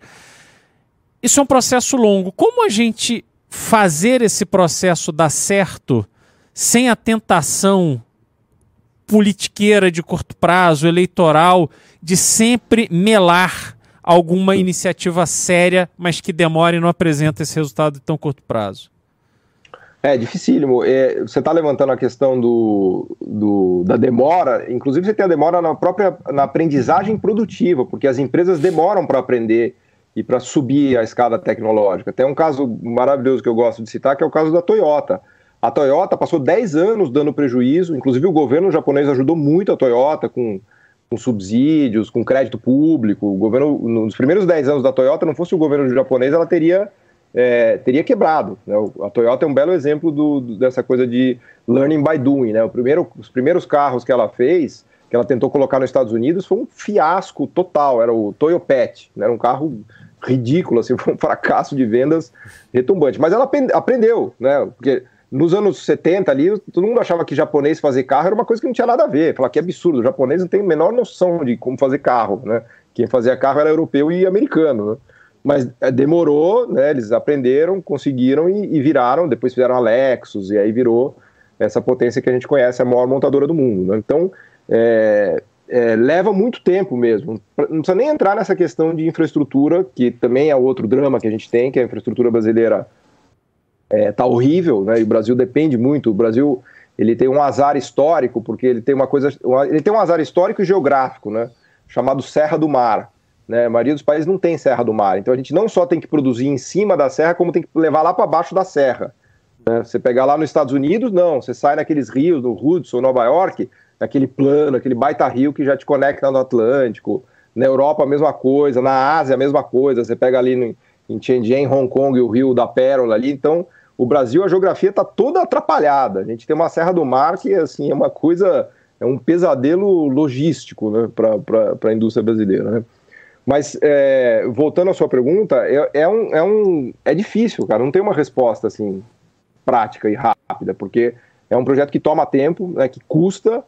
[SPEAKER 4] Isso é um processo longo. Como a gente fazer esse processo dar certo sem a tentação politiqueira de curto prazo, eleitoral, de sempre melar alguma iniciativa séria, mas que demora e não apresenta esse resultado de tão curto prazo?
[SPEAKER 5] É dificílimo. É, você está levantando a questão do, do, da demora, inclusive você tem a demora na própria na aprendizagem produtiva, porque as empresas demoram para aprender e para subir a escada tecnológica. Tem um caso maravilhoso que eu gosto de citar, que é o caso da Toyota. A Toyota passou 10 anos dando prejuízo, inclusive o governo japonês ajudou muito a Toyota com, com subsídios, com crédito público. O governo, nos primeiros 10 anos da Toyota, não fosse o governo japonês, ela teria, é, teria quebrado. Né? A Toyota é um belo exemplo do, dessa coisa de learning by doing. Né? Primeiro, os primeiros carros que ela fez, que ela tentou colocar nos Estados Unidos, foi um fiasco total. Era o Toyopet, né? era um carro ridículo, assim, foi um fracasso de vendas retumbante. Mas ela aprendeu, né? porque nos anos 70 ali, todo mundo achava que japonês fazer carro era uma coisa que não tinha nada a ver. Falar que é absurdo, o japonês não tem a menor noção de como fazer carro, né? Quem fazia carro era europeu e americano, né? Mas é, demorou, né? Eles aprenderam, conseguiram e, e, viraram, depois fizeram a Lexus e aí virou essa potência que a gente conhece, a maior montadora do mundo. Né? Então, é, é, leva muito tempo mesmo. Não precisa nem entrar nessa questão de infraestrutura, que também é outro drama que a gente tem, que a infraestrutura brasileira é, tá horrível, né? E o Brasil depende muito. O Brasil ele tem um azar histórico porque ele tem uma coisa, ele tem um azar histórico e geográfico, né? Chamado Serra do Mar. Né? A maioria dos países não tem Serra do Mar, então a gente não só tem que produzir em cima da serra, como tem que levar lá para baixo da serra. Né? Você pegar lá nos Estados Unidos, não. Você sai naqueles rios, no Hudson, Nova York, aquele plano, aquele baita rio que já te conecta no Atlântico. Na Europa, a mesma coisa. Na Ásia, a mesma coisa. Você pega ali no, em Shenzhen, Hong Kong, o rio da Pérola ali. Então, o Brasil, a geografia está toda atrapalhada. A gente tem uma Serra do Mar que assim, é uma coisa é um pesadelo logístico né, para a indústria brasileira. Né? Mas, é, voltando à sua pergunta, é, é, um, é, um, é difícil, cara, não tem uma resposta assim prática e rápida, porque é um projeto que toma tempo, né, que custa,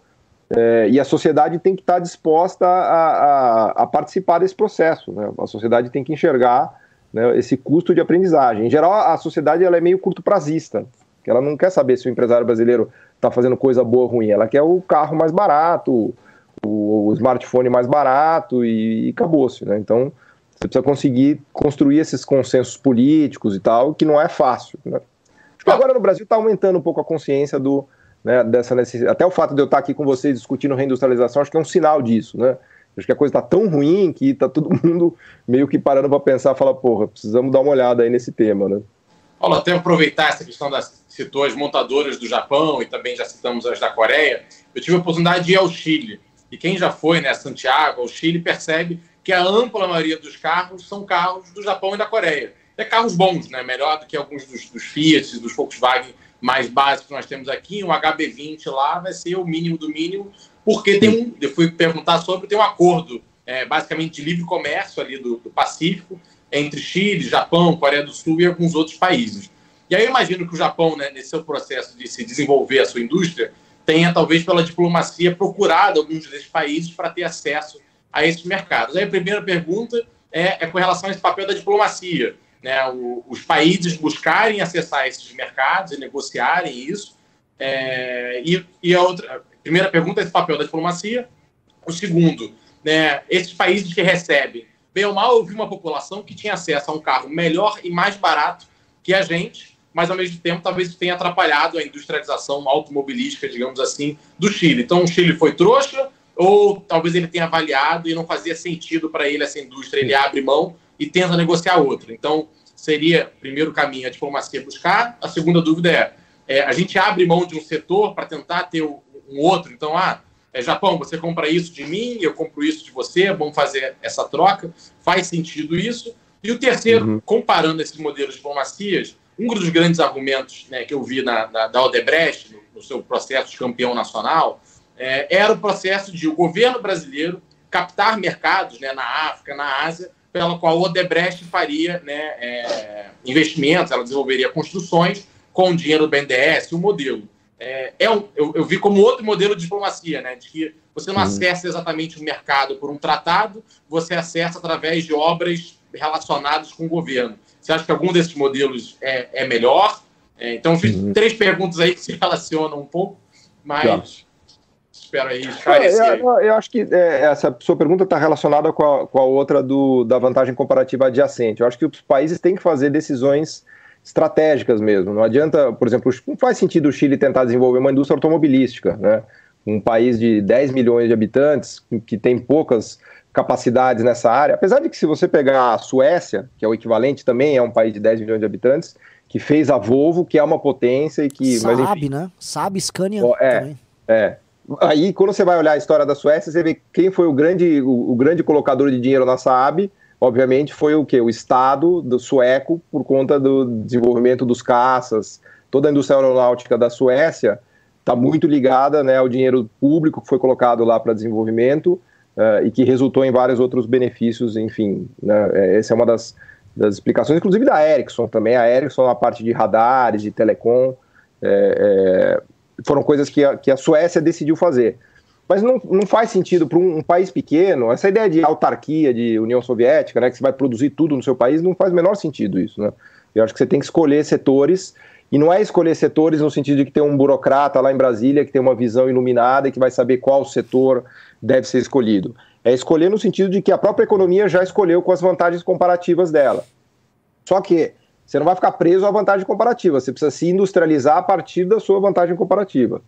[SPEAKER 5] é, e a sociedade tem que estar disposta a, a, a participar desse processo. Né? A sociedade tem que enxergar né, esse custo de aprendizagem. Em geral, a sociedade ela é meio curto prazista, que ela não quer saber se o empresário brasileiro está fazendo coisa boa ou ruim, ela quer o carro mais barato, o, o smartphone mais barato e, e acabou-se. Né? Então, você precisa conseguir construir esses consensos políticos e tal, que não é fácil. Né? Que agora no Brasil está aumentando um pouco a consciência do, né, dessa necessidade. Até o fato de eu estar aqui com vocês discutindo reindustrialização, acho que é um sinal disso, né? Acho que a coisa está tão ruim que está todo mundo meio que parando para pensar, falar, porra, precisamos dar uma olhada aí nesse tema, né?
[SPEAKER 3] Paulo, até aproveitar essa questão das citou as montadoras do Japão e também já citamos as da Coreia. Eu tive a oportunidade de ir ao Chile e quem já foi, né, Santiago, ao Chile, percebe que a ampla maioria dos carros são carros do Japão e da Coreia. É carros bons, né? Melhor do que alguns dos, dos Fiat, dos Volkswagen mais básicos que nós temos aqui. Um HB20 lá vai ser o mínimo do mínimo, porque tem um. Eu fui perguntar sobre, tem um acordo é, basicamente de livre comércio ali do, do Pacífico entre Chile, Japão, Coreia do Sul e alguns outros países. E aí eu imagino que o Japão, né, nesse seu processo de se desenvolver a sua indústria, tenha, talvez pela diplomacia, procurado alguns desses países para ter acesso a esses mercados. Aí a primeira pergunta é, é com relação a esse papel da diplomacia. Né, o, os países buscarem acessar esses mercados e negociarem isso. É, e, e, a outra, primeira pergunta é esse papel da diplomacia. O segundo, né, esses países que recebem, bem ou mal, eu vi uma população que tinha acesso a um carro melhor e mais barato que a gente, mas ao mesmo tempo talvez tenha atrapalhado a industrialização automobilística, digamos assim, do Chile. Então o Chile foi trouxa, ou talvez ele tenha avaliado e não fazia sentido para ele essa indústria, ele abre mão e tenta negociar outra. Então seria, primeiro caminho, a diplomacia buscar. A segunda dúvida é, é a gente abre mão de um setor para tentar ter um outro. Então, ah, é, Japão, você compra isso de mim, eu compro isso de você, vamos fazer essa troca. Faz sentido isso. E o terceiro, uhum. comparando esses modelos de diplomacias, um dos grandes argumentos né, que eu vi na, na, da Odebrecht, no, no, seu processo de campeão nacional, é, era o processo de o governo brasileiro captar mercados né, na África, na Ásia, pela qual a Odebrecht faria né, é, investimentos, ela desenvolveria construções com o dinheiro do BNDES, o modelo. É, é um, eu, eu, vi como outro modelo de diplomacia, né, de que você não acessa exatamente o mercado por um tratado, você acessa através de obras relacionadas com o governo. Você acha que algum desses modelos é, é melhor? É, então, fiz uhum. três perguntas aí que se relacionam um pouco, mas tá. espero aí esclarecer.
[SPEAKER 5] Eu, eu, acho que é, essa sua pergunta está relacionada com a, com a outra do, da vantagem comparativa adjacente. Eu acho que os países têm que fazer decisões estratégicas mesmo. Não adianta, por exemplo, não faz sentido o Chile tentar desenvolver uma indústria automobilística, né? Um país de 10 milhões de habitantes, que tem poucas capacidades nessa área, apesar de que se você pegar a Suécia, que é o equivalente também, é um país de 10 milhões de habitantes, que fez a Volvo, que é uma potência e que...
[SPEAKER 1] Sabe, mas, enfim, né? Sabe, Scania
[SPEAKER 5] é, também. É, Aí, quando você vai olhar a história da Suécia, você vê quem foi o grande, o, o grande colocador de dinheiro na Saab, obviamente foi o que? O Estado do sueco, por conta do desenvolvimento dos caças, toda a indústria aeronáutica da Suécia está muito ligada né, ao dinheiro público que foi colocado lá para desenvolvimento, uh, e que resultou em vários outros benefícios, enfim. Né, é, essa é uma das, das explicações, inclusive da Ericsson também. A Ericsson, na parte de radares, de telecom, é, é, foram coisas que a, que a Suécia decidiu fazer. Mas não, não faz sentido para um, um, país pequeno, essa ideia de autarquia, de União Soviética, né, que você vai produzir tudo no seu país, não faz o menor sentido isso. Né? Eu acho que você tem que escolher setores, e não é escolher setores no sentido de que tem um burocrata lá em Brasília que tem uma visão iluminada e que vai saber qual setor deve ser escolhido. É escolher no sentido de que a própria economia já escolheu com as vantagens comparativas dela. Só que você não vai ficar preso à vantagem comparativa, você precisa se industrializar a partir da sua vantagem comparativa.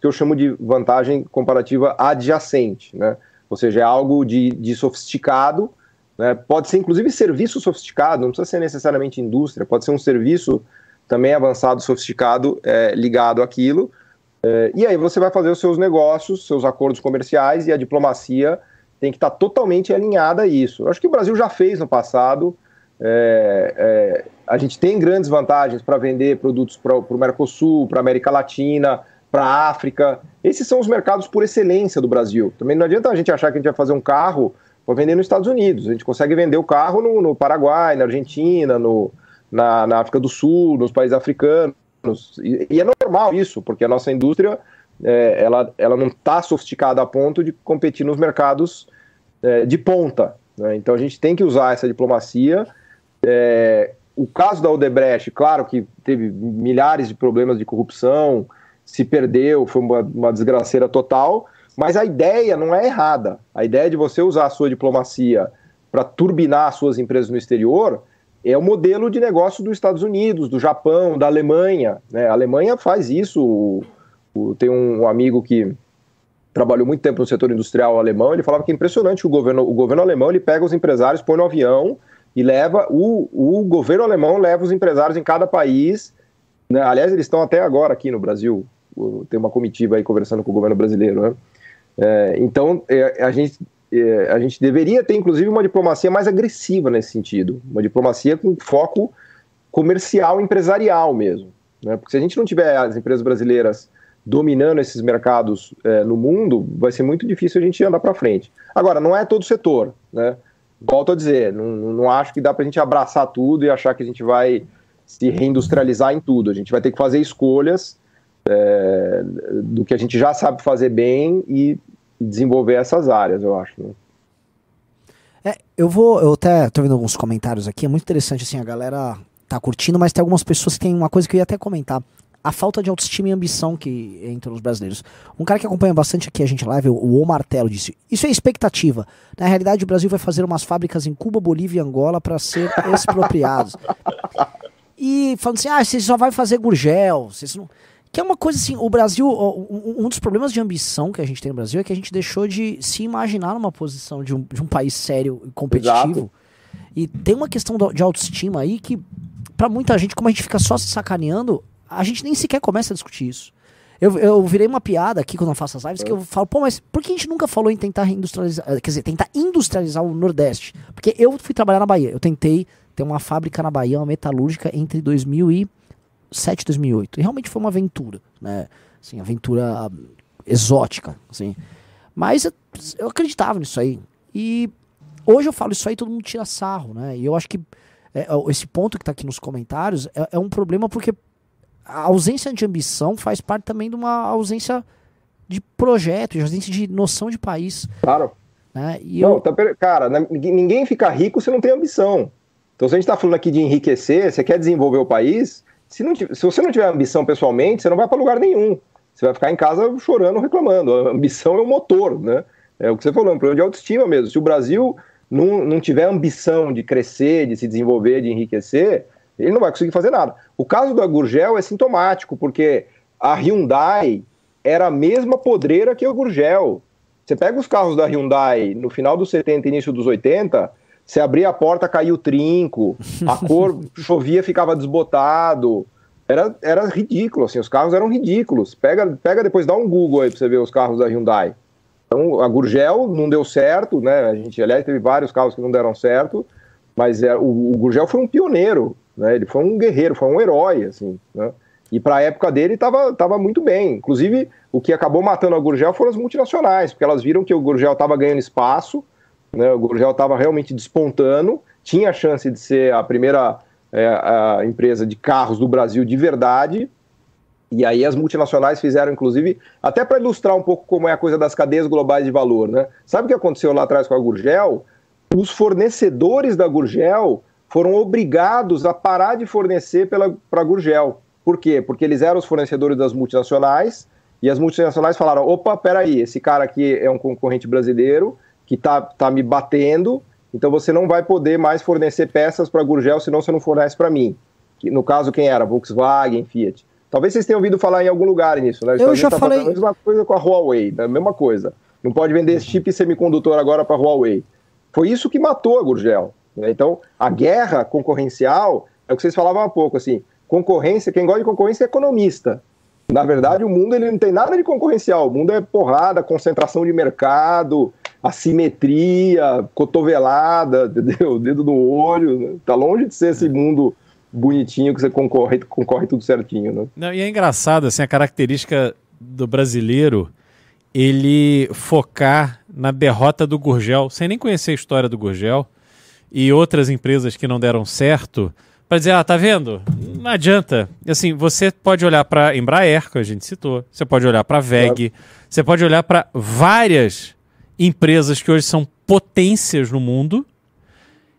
[SPEAKER 5] Que eu chamo de vantagem comparativa adjacente, né? Ou seja, é algo de, de sofisticado, né? pode ser inclusive serviço sofisticado, não precisa ser necessariamente indústria, pode ser um serviço também avançado, sofisticado, é, ligado àquilo, é, e aí você vai fazer os seus negócios, seus acordos comerciais e a diplomacia tem que estar totalmente alinhada a isso. Eu acho que o Brasil já fez no passado. É, é, a gente tem grandes vantagens para vender produtos para o Mercosul, para a América Latina, para a África. Esses são os mercados por excelência do Brasil. Também não adianta a gente achar que a gente vai fazer um carro para vender nos Estados Unidos. A gente consegue vender o carro no, no Paraguai, na Argentina, no, na, na, África do Sul, nos países africanos. E, e é normal isso, porque a nossa indústria é, ela, ela não está sofisticada a ponto de competir nos mercados é, de ponta. Né? Então a gente tem que usar essa diplomacia. É, o caso da Odebrecht, claro que teve milhares de problemas de corrupção, se perdeu, foi uma, uma desgraceira total, mas a ideia não é errada. A ideia de você usar a sua diplomacia para turbinar suas empresas no exterior é o modelo de negócio dos Estados Unidos, do Japão, da Alemanha. Né? A Alemanha faz isso. Tem um amigo que trabalhou muito tempo no setor industrial alemão, ele falava que é impressionante o governo, o governo alemão ele pega os empresários, põe no avião e leva o, o governo alemão leva os empresários em cada país. Né? Aliás, eles estão até agora aqui no Brasil. Tem uma comitiva aí conversando com o governo brasileiro. Né? É, então, é, a, gente, é, a gente deveria ter, inclusive, uma diplomacia mais agressiva nesse sentido. Uma diplomacia com foco comercial, empresarial mesmo. Né? Porque se a gente não tiver as empresas brasileiras dominando esses mercados é, no mundo, vai ser muito difícil a gente andar para frente. Agora, não é todo setor. Né? Volto a dizer, não, não acho que dá para a gente abraçar tudo e achar que a gente vai se reindustrializar em tudo. A gente vai ter que fazer escolhas é, do que a gente já sabe fazer bem e desenvolver essas áreas, eu acho. Né?
[SPEAKER 1] É, eu vou, eu até tô vendo alguns comentários aqui, é muito interessante assim, a galera tá curtindo, mas tem algumas pessoas que tem uma coisa que eu ia até comentar. A falta de autoestima e ambição que entre os brasileiros. Um cara que acompanha bastante aqui a gente live, o O Martelo, disse: Isso é expectativa. Na realidade, o Brasil vai fazer umas fábricas em Cuba, Bolívia e Angola para ser expropriados. e falando assim: ah, você só vai fazer Gurgel, vocês não. Que é uma coisa assim, o Brasil, um dos problemas de ambição que a gente tem no Brasil é que a gente deixou de se imaginar numa posição de um, de um país sério e competitivo. Exato. E tem uma questão de autoestima aí que, para muita gente, como a gente fica só se sacaneando, a gente nem sequer começa a discutir isso. Eu, eu virei uma piada aqui quando eu faço as lives que eu falo, pô, mas por que a gente nunca falou em tentar industrializar, eh, quer dizer, tentar industrializar o Nordeste? Porque eu fui trabalhar na Bahia, eu tentei ter uma fábrica na Bahia, uma metalúrgica, entre 2000 e 2007, 2008. E realmente foi uma aventura, né? Assim, aventura exótica, assim. Mas eu, acreditava nisso aí. E hoje eu falo isso aí todo mundo tira sarro, né? E eu acho que é, esse ponto que está aqui nos comentários é, é, um problema porque a ausência de ambição faz parte também de uma ausência de projeto, de ausência de noção de país.
[SPEAKER 5] Claro.
[SPEAKER 1] Né?
[SPEAKER 5] E não, eu... tá, cara, ninguém fica rico se não tem ambição. Então, se a gente está falando aqui de enriquecer, você quer desenvolver o país, se, não, se você não tiver ambição pessoalmente, você não vai para lugar nenhum. Você vai ficar em casa chorando, reclamando. A ambição é o motor, né? É o que você falou, é um problema de autoestima mesmo. Se o Brasil não, não tiver ambição de crescer, de se desenvolver, de enriquecer, ele não vai conseguir fazer nada. O caso da Gurgel é sintomático, porque a Hyundai era a mesma podreira que a Gurgel. Você pega os carros da Hyundai no final dos 70 início dos 80, você abria a porta, caía o trinco, a cor chovia, ficava desbotado. Era, era ridículo, assim, os carros eram ridículos. Pega, pega depois, dá um Google aí pra você ver os carros da Hyundai. Então, a Gurgel não deu certo, né? A gente, aliás, teve vários carros que não deram certo, mas é, o, o Gurgel foi um pioneiro, né? Ele foi um guerreiro, foi um herói, assim, né? E para a época dele estava tava muito bem. Inclusive, o que acabou matando a Gurgel foram as multinacionais, porque elas viram que o Gurgel estava ganhando espaço, né? O Gurgel estava realmente despontando, tinha a chance de ser a primeira é, a empresa de carros do Brasil de verdade. E aí as multinacionais fizeram, inclusive, até para ilustrar um pouco como é a coisa das cadeias globais de valor, né? Sabe o que aconteceu lá atrás com a Gurgel? Os fornecedores da Gurgel foram obrigados a parar de fornecer para a Gurgel. Por quê? Porque eles eram os fornecedores das multinacionais e as multinacionais falaram: opa, peraí, esse cara aqui é um concorrente brasileiro, que tá, tá me batendo, então você não vai poder mais fornecer peças para a Gurgel, senão você não fornece para mim. Que, no caso, quem era? Volkswagen, Fiat. Talvez vocês tenham ouvido falar em algum lugar nisso, né?
[SPEAKER 1] Eu já tá falei. A
[SPEAKER 5] mesma coisa com a Huawei, né? a mesma coisa. Não pode vender chip semicondutor agora para a Huawei. Foi isso que matou a Gurgel. Né? Então, a guerra concorrencial é o que vocês falavam há pouco, assim, concorrência, quem gosta de concorrência é economista. Na verdade, o mundo ele não tem nada de concorrencial. O mundo é porrada, concentração de mercado, assimetria, cotovelada, entendeu? Dedo no olho. Né? Tá longe de ser esse mundo bonitinho que você concorre, concorre tudo certinho, né?
[SPEAKER 4] Não, e é engraçado, assim, a característica do brasileiro ele focar na derrota do Gurgel, sem nem conhecer a história do Gurgel, e outras empresas que não deram certo, para dizer, ah, tá vendo? Não adianta. Assim, você pode olhar para Embraer, que a gente citou, você pode olhar para VEG, você pode olhar para várias empresas que hoje são potências no mundo,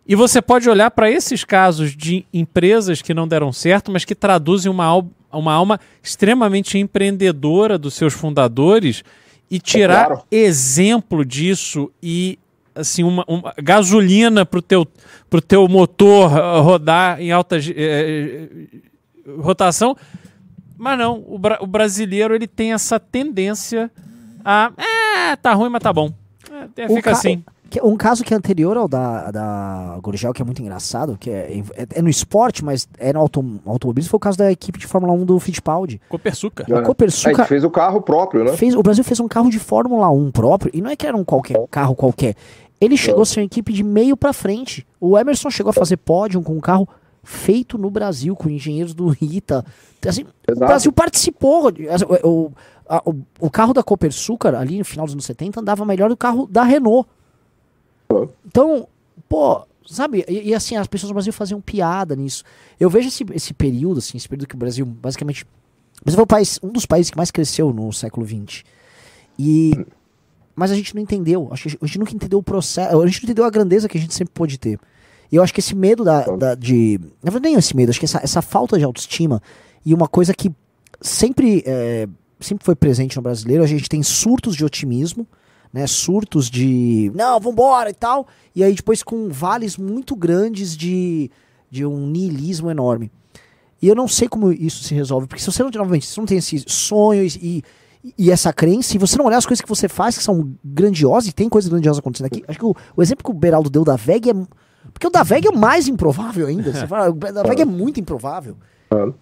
[SPEAKER 4] e você pode olhar para esses casos de empresas que não deram certo, mas que traduzem uma, al uma alma extremamente empreendedora dos seus fundadores e tirar é claro. exemplo disso e assim uma, uma gasolina para o teu, pro teu motor rodar em alta eh, rotação. Mas não, o, bra o, brasileiro ele tem essa tendência a. É, tá ruim, mas tá bom. É, fica assim.
[SPEAKER 1] Um caso que é anterior ao da, da Gurgel, que é muito engraçado, que é, é, é no esporte, mas é no auto, automobilismo, foi o caso da equipe de Fórmula 1 do Fittipaldi.
[SPEAKER 4] Copersuca.
[SPEAKER 5] É. Copersuca fez o carro próprio, né?
[SPEAKER 1] Fez, o Brasil fez um carro de Fórmula 1 próprio, e não é que era um qualquer carro qualquer. Ele chegou a ser uma equipe de meio para frente. O Emerson chegou a fazer pódio com um carro feito no Brasil, com engenheiros do Rita. Assim, o Brasil participou. O, o, a, o, o carro da Copersucar, ali no final dos anos 70, andava melhor do carro da Renault. Então, pô, sabe? E, e, assim, as pessoas do Brasil faziam piada nisso. Eu vejo esse, esse período, assim, esse período que o Brasil, basicamente. O Brasil foi o país, um dos países que mais cresceu no século XX. E. Mas a gente não entendeu. Acho que a gente nunca entendeu o processo. A gente não entendeu a grandeza que a gente sempre pôde ter. E eu acho que esse medo da, da de. Na verdade, nem esse medo, acho que essa, essa falta de autoestima e uma coisa que sempre, é, sempre foi presente no brasileiro, a gente tem surtos de otimismo né, surtos de não, vambora e tal, e aí depois com vales muito grandes de, de um niilismo enorme. E eu não sei como isso se resolve, porque se você não, novamente, se você não tem esses sonhos e, e essa crença, e você não olhar as coisas que você faz, que são grandiosas, e tem coisas grandiosas acontecendo aqui, acho que o, o exemplo que o Beraldo deu da VEG é. Porque o da VEG é o mais improvável ainda. Você fala, o da VEG é muito improvável.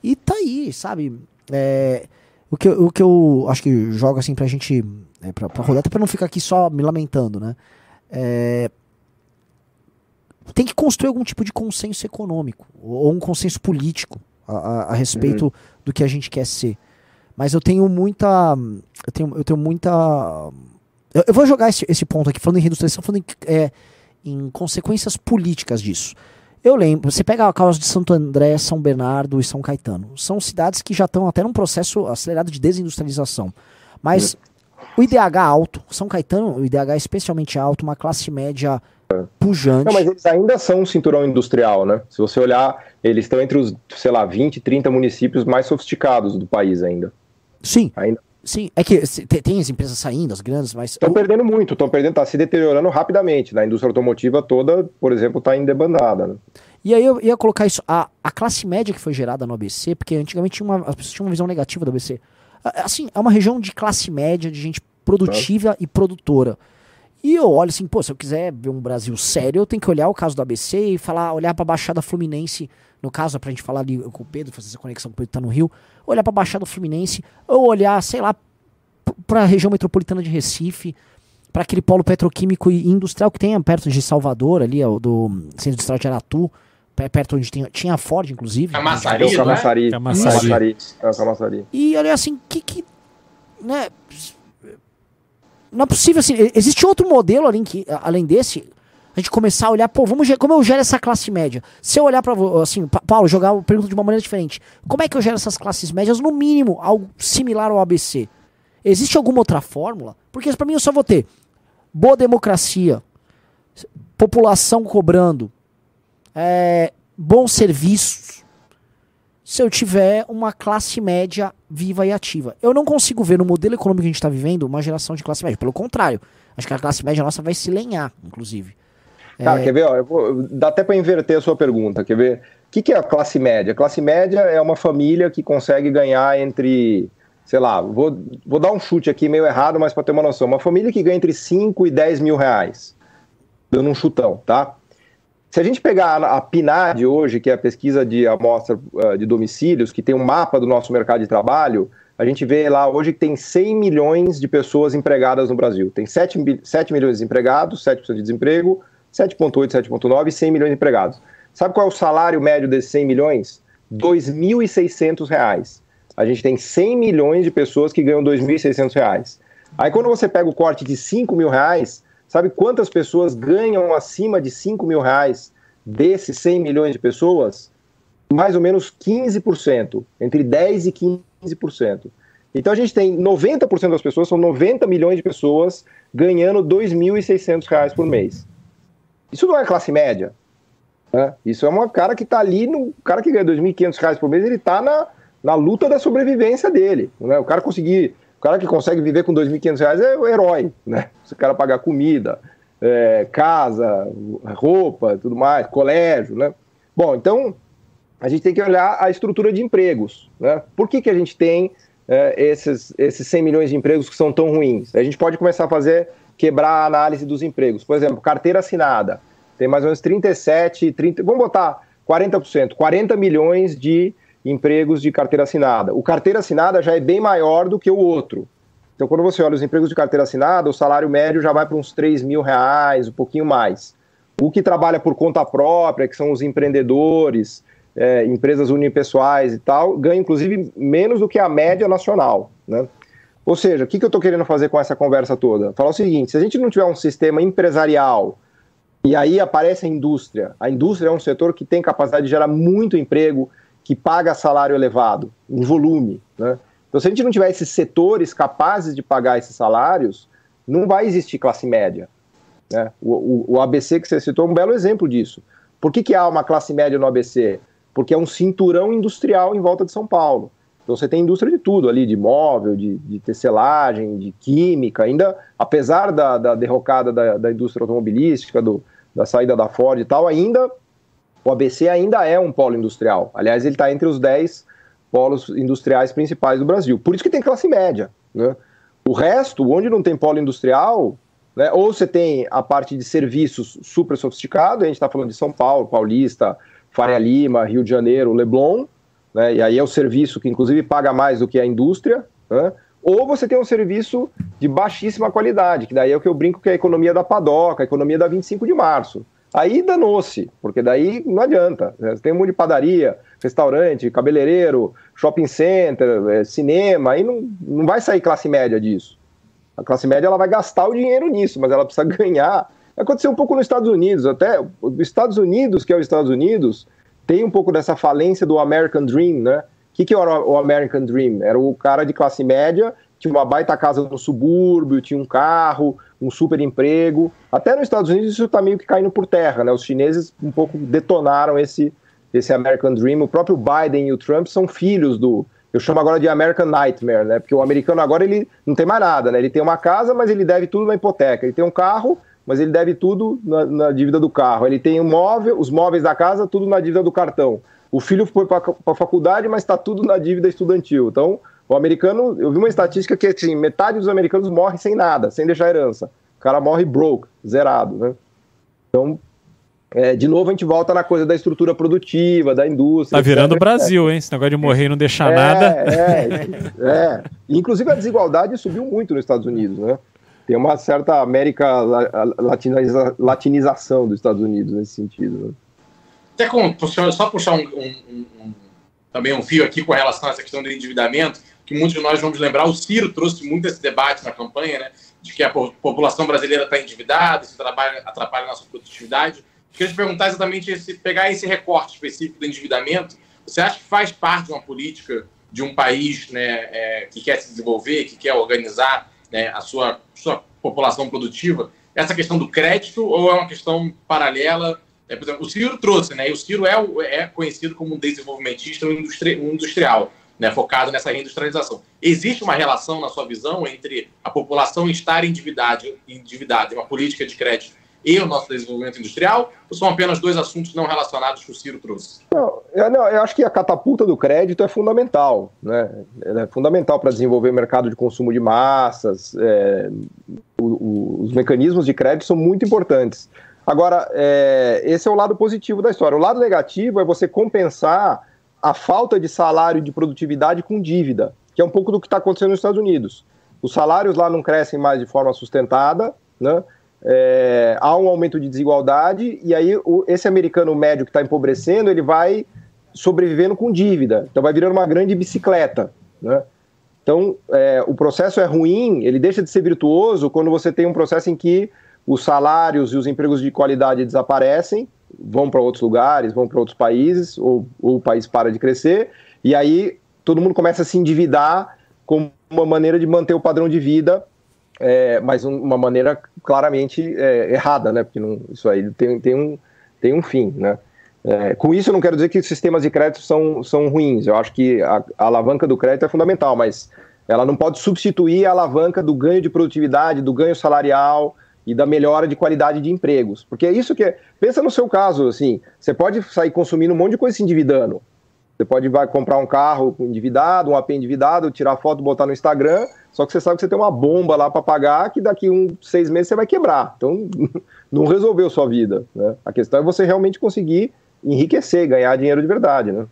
[SPEAKER 1] E tá aí, sabe? É, o, que, o que eu acho que joga assim pra gente é, pra, pra rodar, até pra não ficar aqui só me lamentando, né? É, tem que construir algum tipo de consenso econômico ou um consenso político a, a, a respeito uhum. do que a gente quer ser. Mas eu tenho muita. Eu tenho, eu tenho muita. Eu, eu vou jogar esse, esse ponto aqui, falando em reindustrialização, falando em, é, em consequências políticas disso. Eu lembro, você pega a causa de Santo André, São Bernardo e São Caetano. São cidades que já estão até num processo acelerado de desindustrialização. Mas. O IDH alto, São Caetano, o IDH é especialmente alto, uma classe média pujante.
[SPEAKER 5] Não, mas eles ainda são um cinturão industrial, né? Se você olhar, eles estão entre os, sei lá, 20, 30 municípios mais sofisticados do país ainda.
[SPEAKER 1] Sim. Ainda. Sim, é que tem as empresas saindo, as grandes, mas.
[SPEAKER 5] Estão perdendo muito, estão perdendo, está se deteriorando rapidamente. Né? A indústria automotiva toda, por exemplo, está em debandada. Né?
[SPEAKER 1] E aí eu ia colocar isso, a, a classe média que foi gerada no ABC, porque antigamente uma, as pessoas tinham uma visão negativa do ABC. Assim, é uma região de classe média, de gente produtiva e produtora. E eu olho assim, pô, se eu quiser ver um Brasil sério, eu tenho que olhar o caso do ABC e falar, olhar pra Baixada Fluminense, no caso, pra gente falar ali com o Pedro, fazer essa conexão com o Pedro tá no Rio, olhar pra Baixada Fluminense, ou olhar, sei lá, pra região metropolitana de Recife, para aquele polo petroquímico e industrial que tem perto de Salvador, ali, do Centro Industrial de Aratu, perto onde tinha, tinha a Ford, inclusive.
[SPEAKER 3] Camaçari,
[SPEAKER 5] né? Camaçari.
[SPEAKER 4] Camaçari.
[SPEAKER 5] Camaçari.
[SPEAKER 1] E olha assim, que, que né, não é possível assim, existe outro modelo além, que, além desse, a gente começar a olhar, pô, vamos como eu gero essa classe média? Se eu olhar para assim, Paulo, jogar a pergunta de uma maneira diferente. Como é que eu gero essas classes médias no mínimo algo similar ao ABC? Existe alguma outra fórmula? Porque para mim eu só vou ter boa democracia, população cobrando, é, bons serviços, se eu tiver uma classe média viva e ativa. Eu não consigo ver no modelo econômico que a gente está vivendo uma geração de classe média. Pelo contrário, acho que a classe média nossa vai se lenhar, inclusive.
[SPEAKER 5] Tá, é... quer ver? Ó, vou, dá até para inverter a sua pergunta. Quer ver? O que, que é a classe média? A classe média é uma família que consegue ganhar entre, sei lá, vou, vou dar um chute aqui meio errado, mas para ter uma noção. Uma família que ganha entre 5 e 10 mil reais. Dando um chutão, tá? Se a gente pegar a PNAD hoje, que é a pesquisa de amostra uh, de domicílios, que tem um mapa do nosso mercado de trabalho, a gente vê lá hoje que tem 100 milhões de pessoas empregadas no Brasil. Tem 7, 7 milhões de empregados, 7% de desemprego, 7,8, 7,9 e 100 milhões de empregados. Sabe qual é o salário médio desses 100 milhões? R$ 2.600. a gente tem 100 milhões de pessoas que ganham R$ 2.600. Aí quando você pega o corte de 5 mil reais, sabe quantas pessoas ganham acima de 5 mil reais desses 100 milhões de pessoas? Mais ou menos 15%, entre 10% e 15%. Então a gente tem 90% das pessoas, são 90 milhões de pessoas ganhando R$ 2.600 por mês. Isso não é classe média. Né? Isso é uma cara que está ali, no cara que ganha R$ 2.500 por mês, ele está na, na luta da sobrevivência dele. Né? O cara conseguir, o cara que consegue viver com R$ 2.500 é o herói. Né? Se o cara pagar comida, é, casa, roupa, tudo mais, colégio. Né? Bom, então a gente tem que olhar a estrutura de empregos. Né? Por que, que a gente tem é, esses, esses 100 milhões de empregos que são tão ruins. A gente pode começar a fazer, quebrar a análise dos empregos. Por exemplo, carteira assinada. Tem mais ou menos 37, 30, vamos botar 40%, 40 milhões de empregos de carteira assinada. O carteira assinada já é bem maior do que o outro. Então, quando você olha os empregos de carteira assinada, o salário médio já vai para uns 3 mil reais, um pouquinho mais. O que trabalha por conta própria, que são os empreendedores, é, empresas unipessoais e tal, ganha inclusive menos do que a média nacional. Né? Ou seja, o que, que eu estou querendo fazer com essa conversa toda? Falar o seguinte: se a gente não tiver um sistema empresarial e aí aparece a indústria, a indústria é um setor que tem capacidade de gerar muito emprego, que paga salário elevado, em volume. Né? Então, se a gente não tiver esses setores capazes de pagar esses salários, não vai existir classe média. Né? O, o, o ABC que você citou é um belo exemplo disso. Por que, que há uma classe média no ABC? porque é um cinturão industrial em volta de São Paulo. Então você tem indústria de tudo ali, de móvel, de, de tecelagem, de química, ainda, apesar da, da derrocada da, da indústria automobilística, do, da saída da Ford e tal, ainda o ABC ainda é um polo industrial. Aliás, ele está entre os 10 polos industriais principais do Brasil. Por isso que tem classe média. Né? O resto, onde não tem polo industrial, né, ou você tem a parte de serviços super sofisticado, a gente está falando de São Paulo, Paulista, Faria Lima, Rio de Janeiro, Leblon, né, e aí é o serviço que inclusive paga mais do que a indústria, né, ou você tem um serviço de baixíssima qualidade, que daí é o que eu brinco que é a economia da padoca, a economia da 25 de março. Aí danou-se, porque daí não adianta. Né, tem um monte de padaria, restaurante, cabeleireiro, shopping center, é, cinema, aí não, não vai sair classe média disso. A classe média ela vai gastar o dinheiro nisso, mas ela precisa ganhar Aconteceu um pouco nos Estados Unidos, até os Estados Unidos, que é os Estados Unidos, tem um pouco dessa falência do American Dream, né? O que, que era o American Dream? Era o cara de classe média, tinha uma baita casa no subúrbio, tinha um carro, um super emprego. Até nos Estados Unidos isso está meio que caindo por terra, né? Os chineses um pouco detonaram esse, esse American Dream. O próprio Biden e o Trump são filhos do, eu chamo agora de American Nightmare, né? Porque o americano agora ele não tem mais nada, né? Ele tem uma casa, mas ele deve tudo na hipoteca. Ele tem um carro, mas ele deve tudo na, na dívida do carro. Ele tem um móvel, os móveis da casa, tudo na dívida do cartão. O filho foi para a faculdade, mas está tudo na dívida estudantil. Então, o americano, eu vi uma estatística que assim, metade dos americanos morre sem nada, sem deixar herança. O cara morre broke, zerado, né? Então, é, de novo a gente volta na coisa da estrutura produtiva, da indústria.
[SPEAKER 4] Tá virando o Brasil, hein? Esse negócio de morrer e não deixar
[SPEAKER 5] é,
[SPEAKER 4] nada.
[SPEAKER 5] É, é. Inclusive a desigualdade subiu muito nos Estados Unidos, né? Tem uma certa América latiniza, latinização dos Estados Unidos nesse sentido. Né?
[SPEAKER 3] Até com, só puxar um, um, um, também um fio aqui com relação a essa questão do endividamento, que muitos de nós vamos lembrar, o Ciro trouxe muito esse debate na campanha, né, de que a população brasileira está endividada, isso atrapalha, atrapalha a nossa produtividade. Queria te perguntar exatamente, esse, pegar esse recorte específico do endividamento, você acha que faz parte de uma política de um país né, é, que quer se desenvolver, que quer organizar né, a sua, sua população produtiva, essa questão do crédito ou é uma questão paralela? É, por exemplo, o Ciro trouxe, né? E o Ciro é, é conhecido como um desenvolvimentista um, industri, um industrial, né, focado nessa reindustrialização. Existe uma relação, na sua visão, entre a população estar endividada, endividada uma política de crédito e o nosso desenvolvimento industrial? Ou são apenas dois assuntos não relacionados que o Ciro trouxe?
[SPEAKER 5] Não, eu, não, eu acho que a catapulta do crédito é fundamental. Né? é fundamental para desenvolver o mercado de consumo de massas. É, o, o, os mecanismos de crédito são muito importantes. Agora, é, esse é o lado positivo da história. O lado negativo é você compensar a falta de salário e de produtividade com dívida, que é um pouco do que está acontecendo nos Estados Unidos. Os salários lá não crescem mais de forma sustentada, né? É, há um aumento de desigualdade e aí o, esse americano médio que está empobrecendo, ele vai sobrevivendo com dívida. Então vai virando uma grande bicicleta. né? Então, é, o processo é ruim, ele deixa de ser virtuoso quando você tem um processo em que os salários e os empregos de qualidade desaparecem, vão para outros lugares, vão para outros países, ou, ou, o país para de crescer, e aí todo mundo começa a se endividar como uma maneira de manter o padrão de vida, é, mas um, uma maneira claramente é, errada, né? Porque não, isso aí tem, tem, um, tem um fim, né? É, com isso, eu não quero dizer que os sistemas de crédito são, são ruins. Eu acho que a, a, alavanca do crédito é fundamental, mas ela não pode substituir a alavanca do ganho de produtividade, do ganho salarial e da melhora de qualidade de empregos. Porque é isso que é. Pensa no seu caso, assim, você pode sair consumindo um monte de coisa se endividando. Você pode vai comprar um carro endividado, um AP endividado, tirar foto, botar no Instagram, só que você sabe que você tem uma bomba lá para pagar que daqui uns seis meses você vai quebrar. Então, não resolveu sua vida. Né? A questão é você realmente conseguir enriquecer, ganhar dinheiro de verdade, né?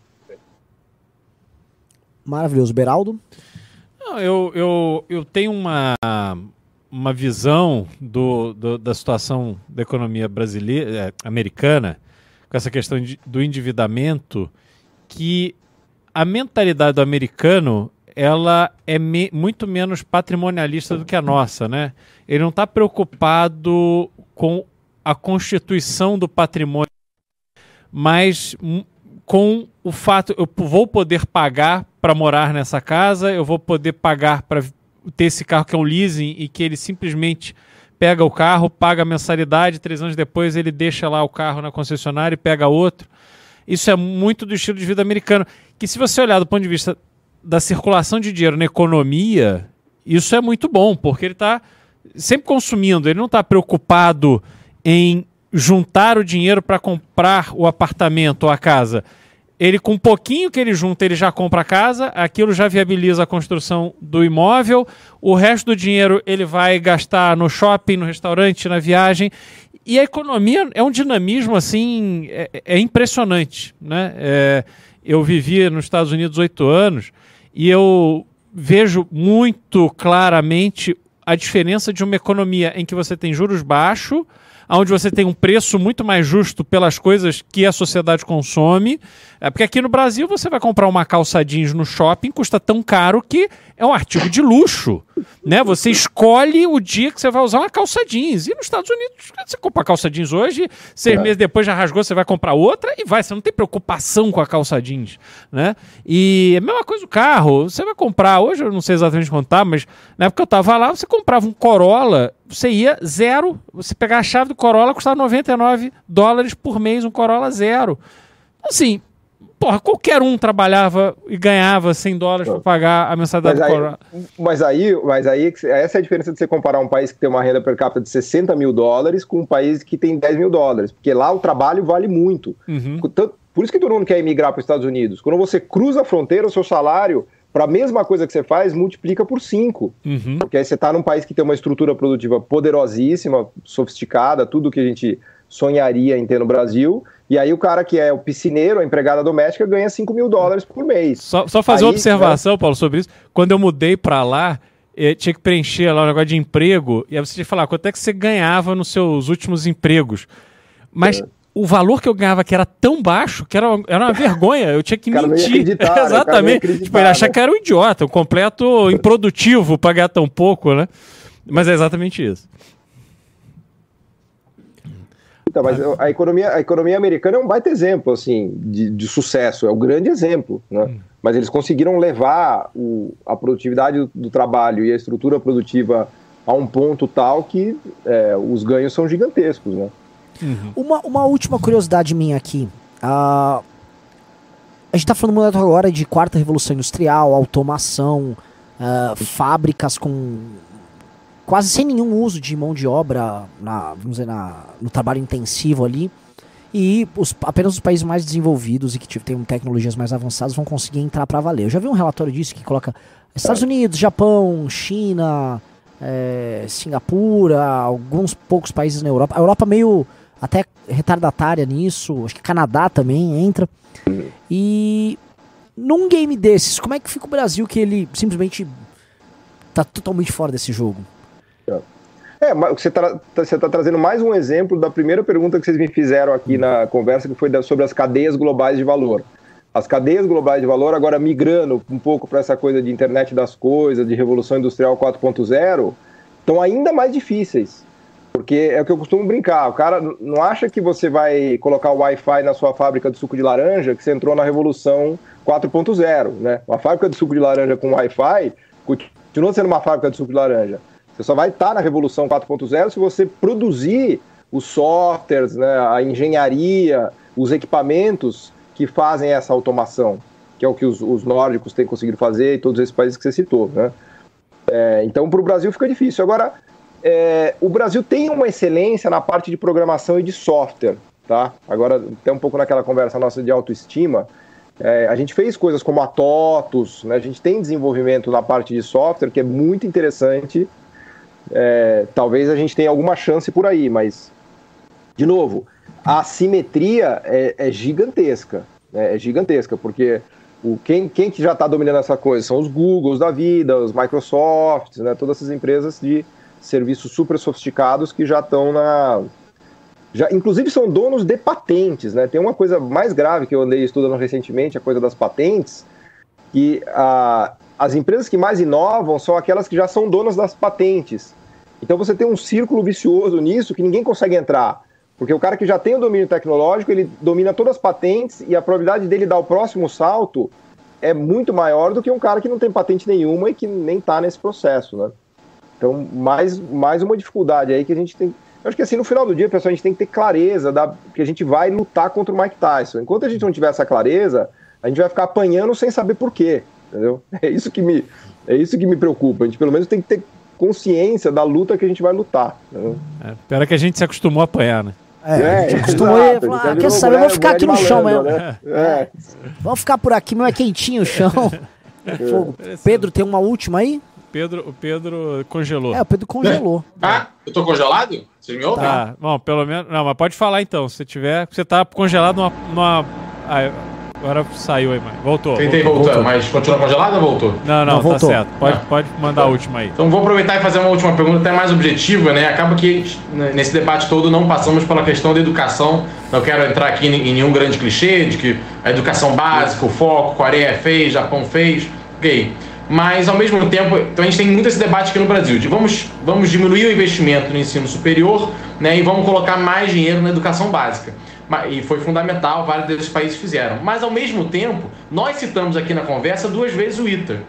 [SPEAKER 1] Maravilhoso. Beraldo?
[SPEAKER 4] Não, eu, eu, eu tenho uma, uma visão do, do, da situação da economia brasileira, é, americana, com essa questão de, do endividamento, que a mentalidade do americano ela é me, muito menos patrimonialista do que a nossa, né? Ele não está preocupado com a constituição do patrimônio mas com o fato, eu vou poder pagar para morar nessa casa, eu vou poder pagar para ter esse carro que é um leasing e que ele simplesmente pega o carro, paga a mensalidade, três anos depois ele deixa lá o carro na concessionária e pega outro. Isso é muito do estilo de vida americano. Que se você olhar do ponto de vista da circulação de dinheiro na economia, isso é muito bom, porque ele está sempre consumindo, ele não está preocupado em juntar o dinheiro para comprar o apartamento ou a casa. Ele, com um pouquinho que ele junta, ele já compra a casa, aquilo já viabiliza a construção do imóvel, o resto do dinheiro ele vai gastar no shopping, no restaurante, na viagem. E a economia é um dinamismo assim, é, é impressionante. Né? É, eu vivi nos Estados Unidos oito anos e eu vejo muito claramente a diferença de uma economia em que você tem juros baixos onde você tem um preço muito mais justo pelas coisas que a sociedade consome. É porque aqui no Brasil você vai comprar uma calça jeans no shopping, custa tão caro que é um artigo de luxo. Né? Você escolhe o dia que você vai usar uma calça jeans. E nos Estados Unidos, você compra calça jeans hoje, seis é. meses depois já rasgou, você vai comprar outra e vai. Você não tem preocupação com a calça jeans. Né? E a mesma coisa o carro. Você vai comprar, hoje eu não sei exatamente quanto tá, mas na época eu tava lá, você comprava um Corolla, você ia zero. Você pegar a chave do Corolla, custava 99 dólares por mês, um Corolla zero. Assim, porra, qualquer um trabalhava e ganhava 100 dólares para pagar a mensalidade
[SPEAKER 5] mas
[SPEAKER 4] do
[SPEAKER 5] Corolla. Mas aí, mas aí, essa é a diferença de você comparar um país que tem uma renda per capita de 60 mil dólares com um país que tem 10 mil dólares. Porque lá o trabalho vale muito. Uhum. Por isso que todo mundo quer emigrar para os Estados Unidos. Quando você cruza a fronteira, o seu salário para a mesma coisa que você faz, multiplica por 5. Uhum. Porque aí você está num país que tem uma estrutura produtiva poderosíssima, sofisticada, tudo que a gente sonharia em ter no Brasil. E aí o cara que é o piscineiro, a empregada doméstica, ganha 5 mil dólares por mês.
[SPEAKER 4] Só, só fazer aí, uma observação, né? Paulo, sobre isso. Quando eu mudei para lá, eu tinha que preencher lá o um negócio de emprego, e aí você tinha que falar quanto é que você ganhava nos seus últimos empregos. Mas é. o valor que eu ganhava que era tão baixo que era, era uma vergonha. Eu tinha que mentir. Né? Exatamente. Tipo, ele achar né? que era um idiota, um completo improdutivo pagar tão pouco, né? Mas é exatamente isso.
[SPEAKER 5] Então, mas a economia, a economia americana é um baita exemplo, assim, de, de sucesso, é o um grande exemplo, né? Hum. Mas eles conseguiram levar o, a produtividade do, do, trabalho e a estrutura produtiva a um ponto tal que é, os ganhos são gigantescos, né?
[SPEAKER 1] Uhum. Uma, uma última curiosidade minha aqui. Uh, a gente está falando muito agora de quarta revolução industrial, automação, uh, fábricas com quase sem nenhum uso de mão de obra na, vamos dizer, na, no trabalho intensivo ali. E os, apenas os países mais desenvolvidos e que têm tecnologias mais avançadas vão conseguir entrar para valer. Eu já vi um relatório disso que coloca Estados Unidos, Japão, China, é, Singapura, alguns poucos países na Europa. A Europa meio até retardatária nisso, acho que Canadá também entra. E num game desses, como é que fica o Brasil que ele simplesmente tá totalmente fora desse jogo?
[SPEAKER 5] É, você está você tá trazendo mais um exemplo da primeira pergunta que vocês me fizeram aqui na conversa, que foi sobre as cadeias globais de valor. as cadeias globais de valor, agora migrando um pouco para essa coisa de internet das coisas, de revolução industrial 4.0, estão ainda mais difíceis. Porque é o que eu costumo brincar, o cara não acha que você vai colocar o Wi-Fi na sua fábrica de suco de laranja, que você entrou na revolução 4.0, né? Uma fábrica de suco de laranja com Wi-Fi continua sendo uma fábrica de suco de laranja. Você só vai estar na revolução 4.0 se você produzir os softwares, né, a engenharia, os equipamentos que fazem essa automação, que é o que os, os nórdicos têm conseguido fazer e todos esses países que você citou, né? É, então, para o Brasil fica difícil. Agora, é, o Brasil tem uma excelência na parte de programação e de software, tá? Agora, até um pouco naquela conversa nossa de autoestima, é, a gente fez coisas como a TOTUS, né? a gente tem desenvolvimento na parte de software que é muito interessante. É, talvez a gente tenha alguma chance por aí, mas, de novo, a assimetria é, é gigantesca. Né? É gigantesca, porque o, quem, quem que já está dominando essa coisa? São os Googles da vida, os Microsofts, né? todas essas empresas de serviços super sofisticados que já estão na. Já, inclusive são donos de patentes, né? Tem uma coisa mais grave que eu andei estudando recentemente, a coisa das patentes, que a, as empresas que mais inovam são aquelas que já são donas das patentes. Então você tem um círculo vicioso nisso que ninguém consegue entrar. Porque o cara que já tem o domínio tecnológico, ele domina todas as patentes e a probabilidade dele dar o próximo salto é muito maior do que um cara que não tem patente nenhuma e que nem está nesse processo, né? Então, mais, mais uma dificuldade aí que a gente tem. Eu acho que assim, no final do dia, pessoal, a gente tem que ter clareza da, que a gente vai lutar contra o Mike Tyson. Enquanto a gente não tiver essa clareza, a gente vai ficar apanhando sem saber por quê. Entendeu? É isso que me, é isso que me preocupa. A gente pelo menos tem que ter consciência da luta que a gente vai lutar. Né?
[SPEAKER 4] É, pera que a gente se acostumou a apanhar, né?
[SPEAKER 1] É, é, a gente acostumou a falar, ah, quer saber, vamos ficar aqui no chão mesmo. Né? É. Vamos ficar por aqui, não é quentinho o chão. Fogo. Pedro, tem uma última aí?
[SPEAKER 4] Pedro, o Pedro congelou.
[SPEAKER 1] É, o Pedro congelou.
[SPEAKER 3] Ah, eu tô congelado? Vocês me ouvem?
[SPEAKER 4] Tá, bom, pelo menos. Não, mas pode falar então. Se tiver. Você tá congelado numa. numa... Ah, agora saiu aí, mãe. Voltou.
[SPEAKER 3] Tentei voltou, voltar, mas continua congelado ou voltou?
[SPEAKER 4] Não, não, não tá certo. Pode, ah. pode mandar a última aí.
[SPEAKER 3] Então vou aproveitar e fazer uma última pergunta, até mais objetiva, né? Acaba que nesse debate todo não passamos pela questão da educação. Não quero entrar aqui em nenhum grande clichê de que a educação básica, o foco, Coreia fez, Japão fez. Ok. Mas, ao mesmo tempo, então a gente tem muito esse debate aqui no Brasil, de vamos, vamos diminuir o investimento no ensino superior né, e vamos colocar mais dinheiro na educação básica. E foi fundamental, vários desses países fizeram. Mas, ao mesmo tempo, nós citamos aqui na conversa duas vezes o ITER.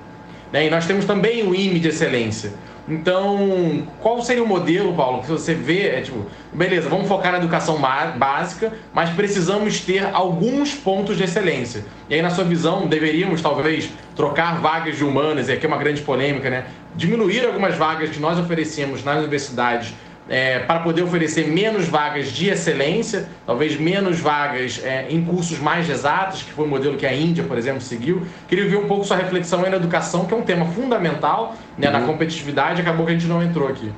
[SPEAKER 3] Né, e nós temos também o IME de excelência. Então, qual seria o modelo, Paulo, que você vê? É tipo, beleza, vamos focar na educação básica, mas precisamos ter alguns pontos de excelência. E aí, na sua visão, deveríamos talvez trocar vagas de humanas, e aqui é uma grande polêmica, né? Diminuir algumas vagas que nós oferecemos nas universidades é, para poder oferecer menos vagas de excelência, talvez menos vagas é, em cursos mais exatos, que foi o modelo que a Índia, por exemplo, seguiu. Queria ver um pouco sua reflexão aí na educação, que é um tema fundamental né, uhum. na competitividade, acabou que a gente não entrou aqui.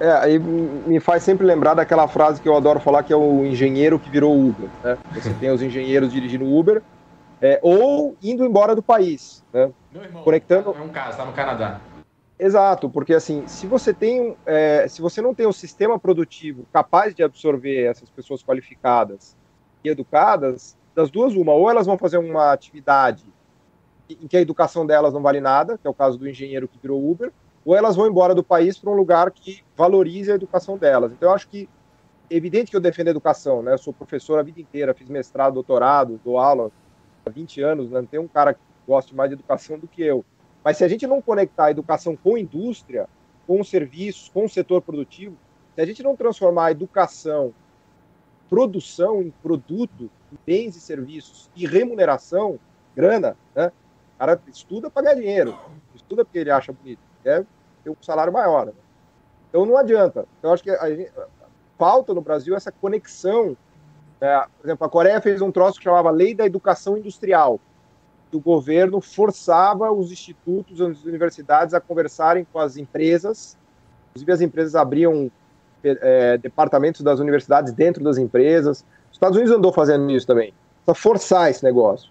[SPEAKER 5] É, aí me faz sempre lembrar daquela frase que eu adoro falar, que é o engenheiro que virou Uber. Né? Você tem os engenheiros dirigindo Uber, é, ou indo embora do país. Né?
[SPEAKER 3] Meu irmão, Conectando... é um caso, está no Canadá.
[SPEAKER 5] Exato, porque assim, se você tem, é, se você não tem um sistema produtivo capaz de absorver essas pessoas qualificadas e educadas, das duas uma, ou elas vão fazer uma atividade em que a educação delas não vale nada, que é o caso do engenheiro que virou Uber, ou elas vão embora do país para um lugar que valorize a educação delas. Então eu acho que é evidente que eu defendo a educação, né? Eu sou professor a vida inteira, fiz mestrado, doutorado, dou aula há 20 anos, né? Não tem um cara que goste mais de educação do que eu. Mas se a gente não conectar a educação com a indústria, com os serviços, com o setor produtivo, se a gente não transformar a educação, produção em produto, bens e serviços e remuneração, grana, né? O cara estuda para ganhar dinheiro, estuda porque ele acha bonito, quer ter um salário maior. Né? Então não adianta. Então, eu acho que a gente, falta no Brasil essa conexão. Né? Por exemplo, a Coreia fez um troço que chamava Lei da Educação Industrial o governo forçava os institutos, as universidades a conversarem com as empresas. Inclusive, as empresas abriam é, departamentos das universidades dentro das empresas. Os Estados Unidos andou fazendo isso também. Precisa forçar esse negócio.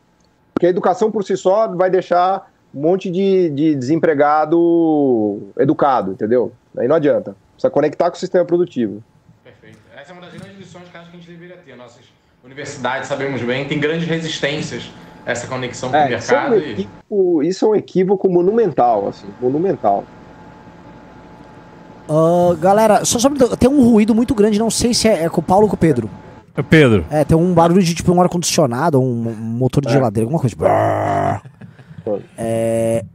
[SPEAKER 5] Porque a educação por si só vai deixar um monte de, de desempregado educado, entendeu? Aí não adianta. Precisa conectar com o sistema produtivo.
[SPEAKER 3] Perfeito. Essa é uma das grandes lições que acho que a gente deveria ter. Nossas universidade, sabemos bem, tem grandes resistências essa conexão com é, o mercado.
[SPEAKER 5] Isso é, um equívoco, isso é um equívoco monumental, assim, monumental.
[SPEAKER 1] Uh, galera, só, só tem um ruído muito grande, não sei se é, é com o Paulo ou com o Pedro.
[SPEAKER 4] É Pedro.
[SPEAKER 1] É, tem um barulho de tipo um ar-condicionado, um, um, motor de é. geladeira, alguma coisa. Tipo... É...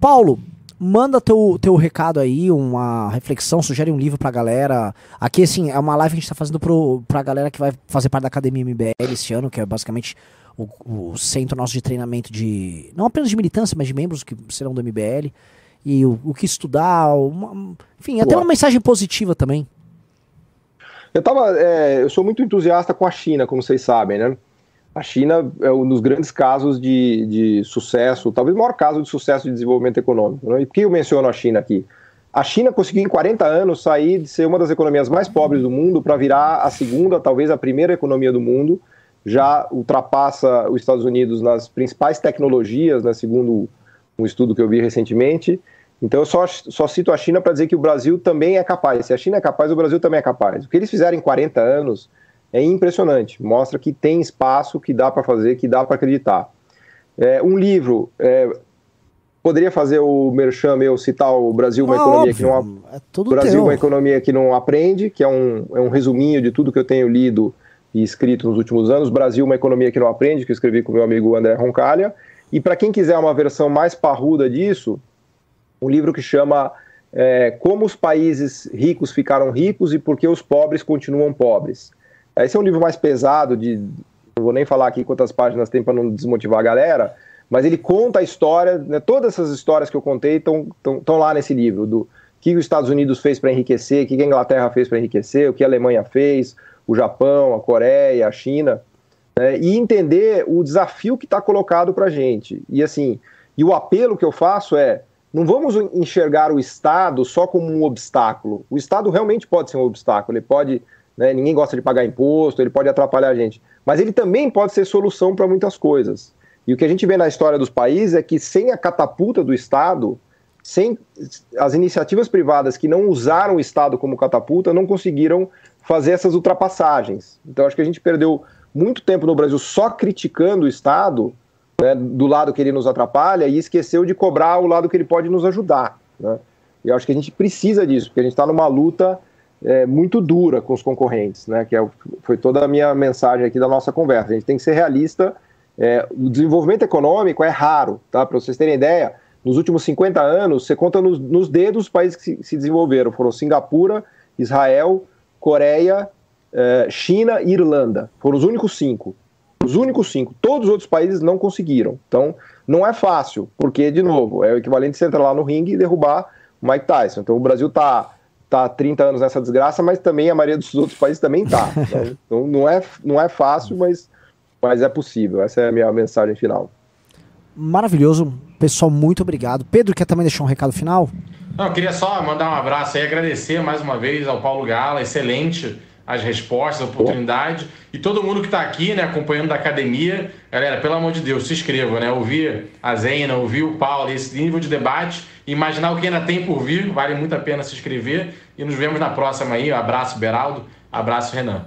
[SPEAKER 1] Paulo, manda teu, teu recado aí, uma reflexão, sugere um livro pra galera. Aqui, assim, é uma live que a gente tá fazendo pro, pra galera que vai fazer parte da Academia MBL esse ano, que é basicamente o, o centro nosso de treinamento de. não apenas de militância, mas de membros que serão do MBL e o, o que estudar, uma, enfim, até uma mensagem positiva também.
[SPEAKER 5] Eu tava, é, eu sou muito entusiasta com a China, como vocês sabem, né? A China é um dos grandes casos de, de sucesso, talvez o maior caso de sucesso de desenvolvimento econômico. Né? E por que eu menciono a China aqui? A China conseguiu em 40 anos sair de ser uma das economias mais pobres do mundo para virar a segunda, talvez a primeira economia do mundo. Já ultrapassa os Estados Unidos nas principais tecnologias, né, segundo um estudo que eu vi recentemente. Então eu só, só cito a China para dizer que o Brasil também é capaz. Se a China é capaz, o Brasil também é capaz. O que eles fizeram em 40 anos é impressionante. Mostra que tem espaço, que dá para fazer, que dá para acreditar. É, um livro. É, poderia fazer o merchan meu, citar o Brasil, uma ah, economia óbvio. que não é Brasil, teu. uma economia que não aprende, que é um, é um resuminho de tudo que eu tenho lido e escrito nos últimos anos. Brasil, uma economia que não aprende, que eu escrevi com meu amigo André Roncalha. E para quem quiser uma versão mais parruda disso, um livro que chama é, Como os países ricos ficaram ricos e por que os pobres continuam pobres. Esse é um livro mais pesado, de, não vou nem falar aqui quantas páginas tem para não desmotivar a galera, mas ele conta a história, né, todas essas histórias que eu contei estão lá nesse livro, do que os Estados Unidos fez para enriquecer, o que a Inglaterra fez para enriquecer, o que a Alemanha fez, o Japão, a Coreia, a China, né, e entender o desafio que está colocado para a gente. E assim, e o apelo que eu faço é não vamos enxergar o Estado só como um obstáculo. O Estado realmente pode ser um obstáculo, ele pode, né, ninguém gosta de pagar imposto, ele pode atrapalhar a gente, mas ele também pode ser solução para muitas coisas. E o que a gente vê na história dos países é que sem a catapulta do Estado, sem as iniciativas privadas que não usaram o Estado como catapulta, não conseguiram fazer essas ultrapassagens. Então acho que a gente perdeu muito tempo no Brasil só criticando o Estado né, do lado que ele nos atrapalha e esqueceu de cobrar o lado que ele pode nos ajudar. Né? E acho que a gente precisa disso, porque a gente está numa luta é, muito dura com os concorrentes, né, que é, foi toda a minha mensagem aqui da nossa conversa. A gente tem que ser realista. É, o desenvolvimento econômico é raro, tá? Para vocês terem ideia, nos últimos 50 anos, você conta nos, nos dedos os países que se, se, desenvolveram. Foram Singapura, Israel, Coreia, é, China e Irlanda. Foram os únicos cinco. Os únicos cinco. Todos os outros países não conseguiram. Então, não é fácil, porque, de novo, é o equivalente de você entrar lá no ringue e derrubar o Mike Tyson. Então, o Brasil está tá 30 anos nessa desgraça, mas também a maioria dos outros países também está. Então, não, é, não é fácil, mas, mas é possível. Essa é a minha mensagem final.
[SPEAKER 1] Maravilhoso. Pessoal, muito obrigado. Pedro, quer também deixar um recado final?
[SPEAKER 3] Não, eu queria só mandar um abraço e agradecer mais uma vez ao Paulo Gala, excelente as respostas, a oportunidade. E todo mundo que está aqui, né, acompanhando da academia, galera, pelo amor de Deus, se inscreva, né? Ouvir a Zena, ouvir o Paulo, esse nível de debate, imaginar o que ainda tem por vir, vale muito a pena se inscrever. E nos vemos na próxima aí. abraço, Beraldo. Abraço, Renan.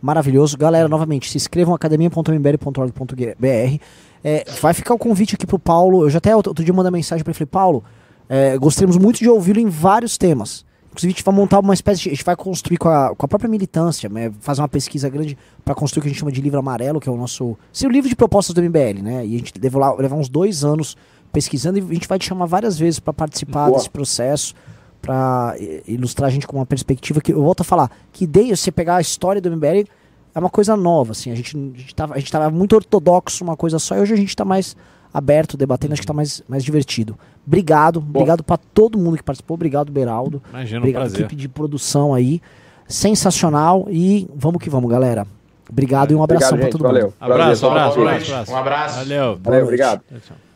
[SPEAKER 1] Maravilhoso. Galera, novamente, se inscrevam academia.mbl.org.br. É, vai ficar o convite aqui pro Paulo. Eu já até outro dia mandei mensagem para ele, falei, Paulo, é, gostaríamos muito de ouvi-lo em vários temas. Inclusive, a gente vai montar uma espécie de. A gente vai construir com a, com a própria militância, né, fazer uma pesquisa grande para construir o que a gente chama de livro amarelo, que é o nosso. Ser o livro de propostas do MBL, né? E a gente deve lá, levar uns dois anos pesquisando e a gente vai te chamar várias vezes para participar Boa. desse processo, para ilustrar a gente com uma perspectiva que eu volto a falar, que desde você pegar a história do MBL é uma coisa nova, assim, a gente, a gente, tava, a gente tava muito ortodoxo, uma coisa só, e hoje a gente está mais aberto, debatendo, acho que tá mais, mais divertido. Obrigado, Bom. obrigado para todo mundo que participou, obrigado, Beraldo.
[SPEAKER 4] Imagina,
[SPEAKER 1] obrigado,
[SPEAKER 4] um
[SPEAKER 1] equipe de produção aí. Sensacional e vamos que vamos, galera. Obrigado e um abração para todo
[SPEAKER 5] Valeu.
[SPEAKER 1] mundo.
[SPEAKER 4] Abraço, abraço, abraço, abraço.
[SPEAKER 3] Um abraço.
[SPEAKER 4] Valeu.
[SPEAKER 5] Valeu, obrigado. Tchau, tchau.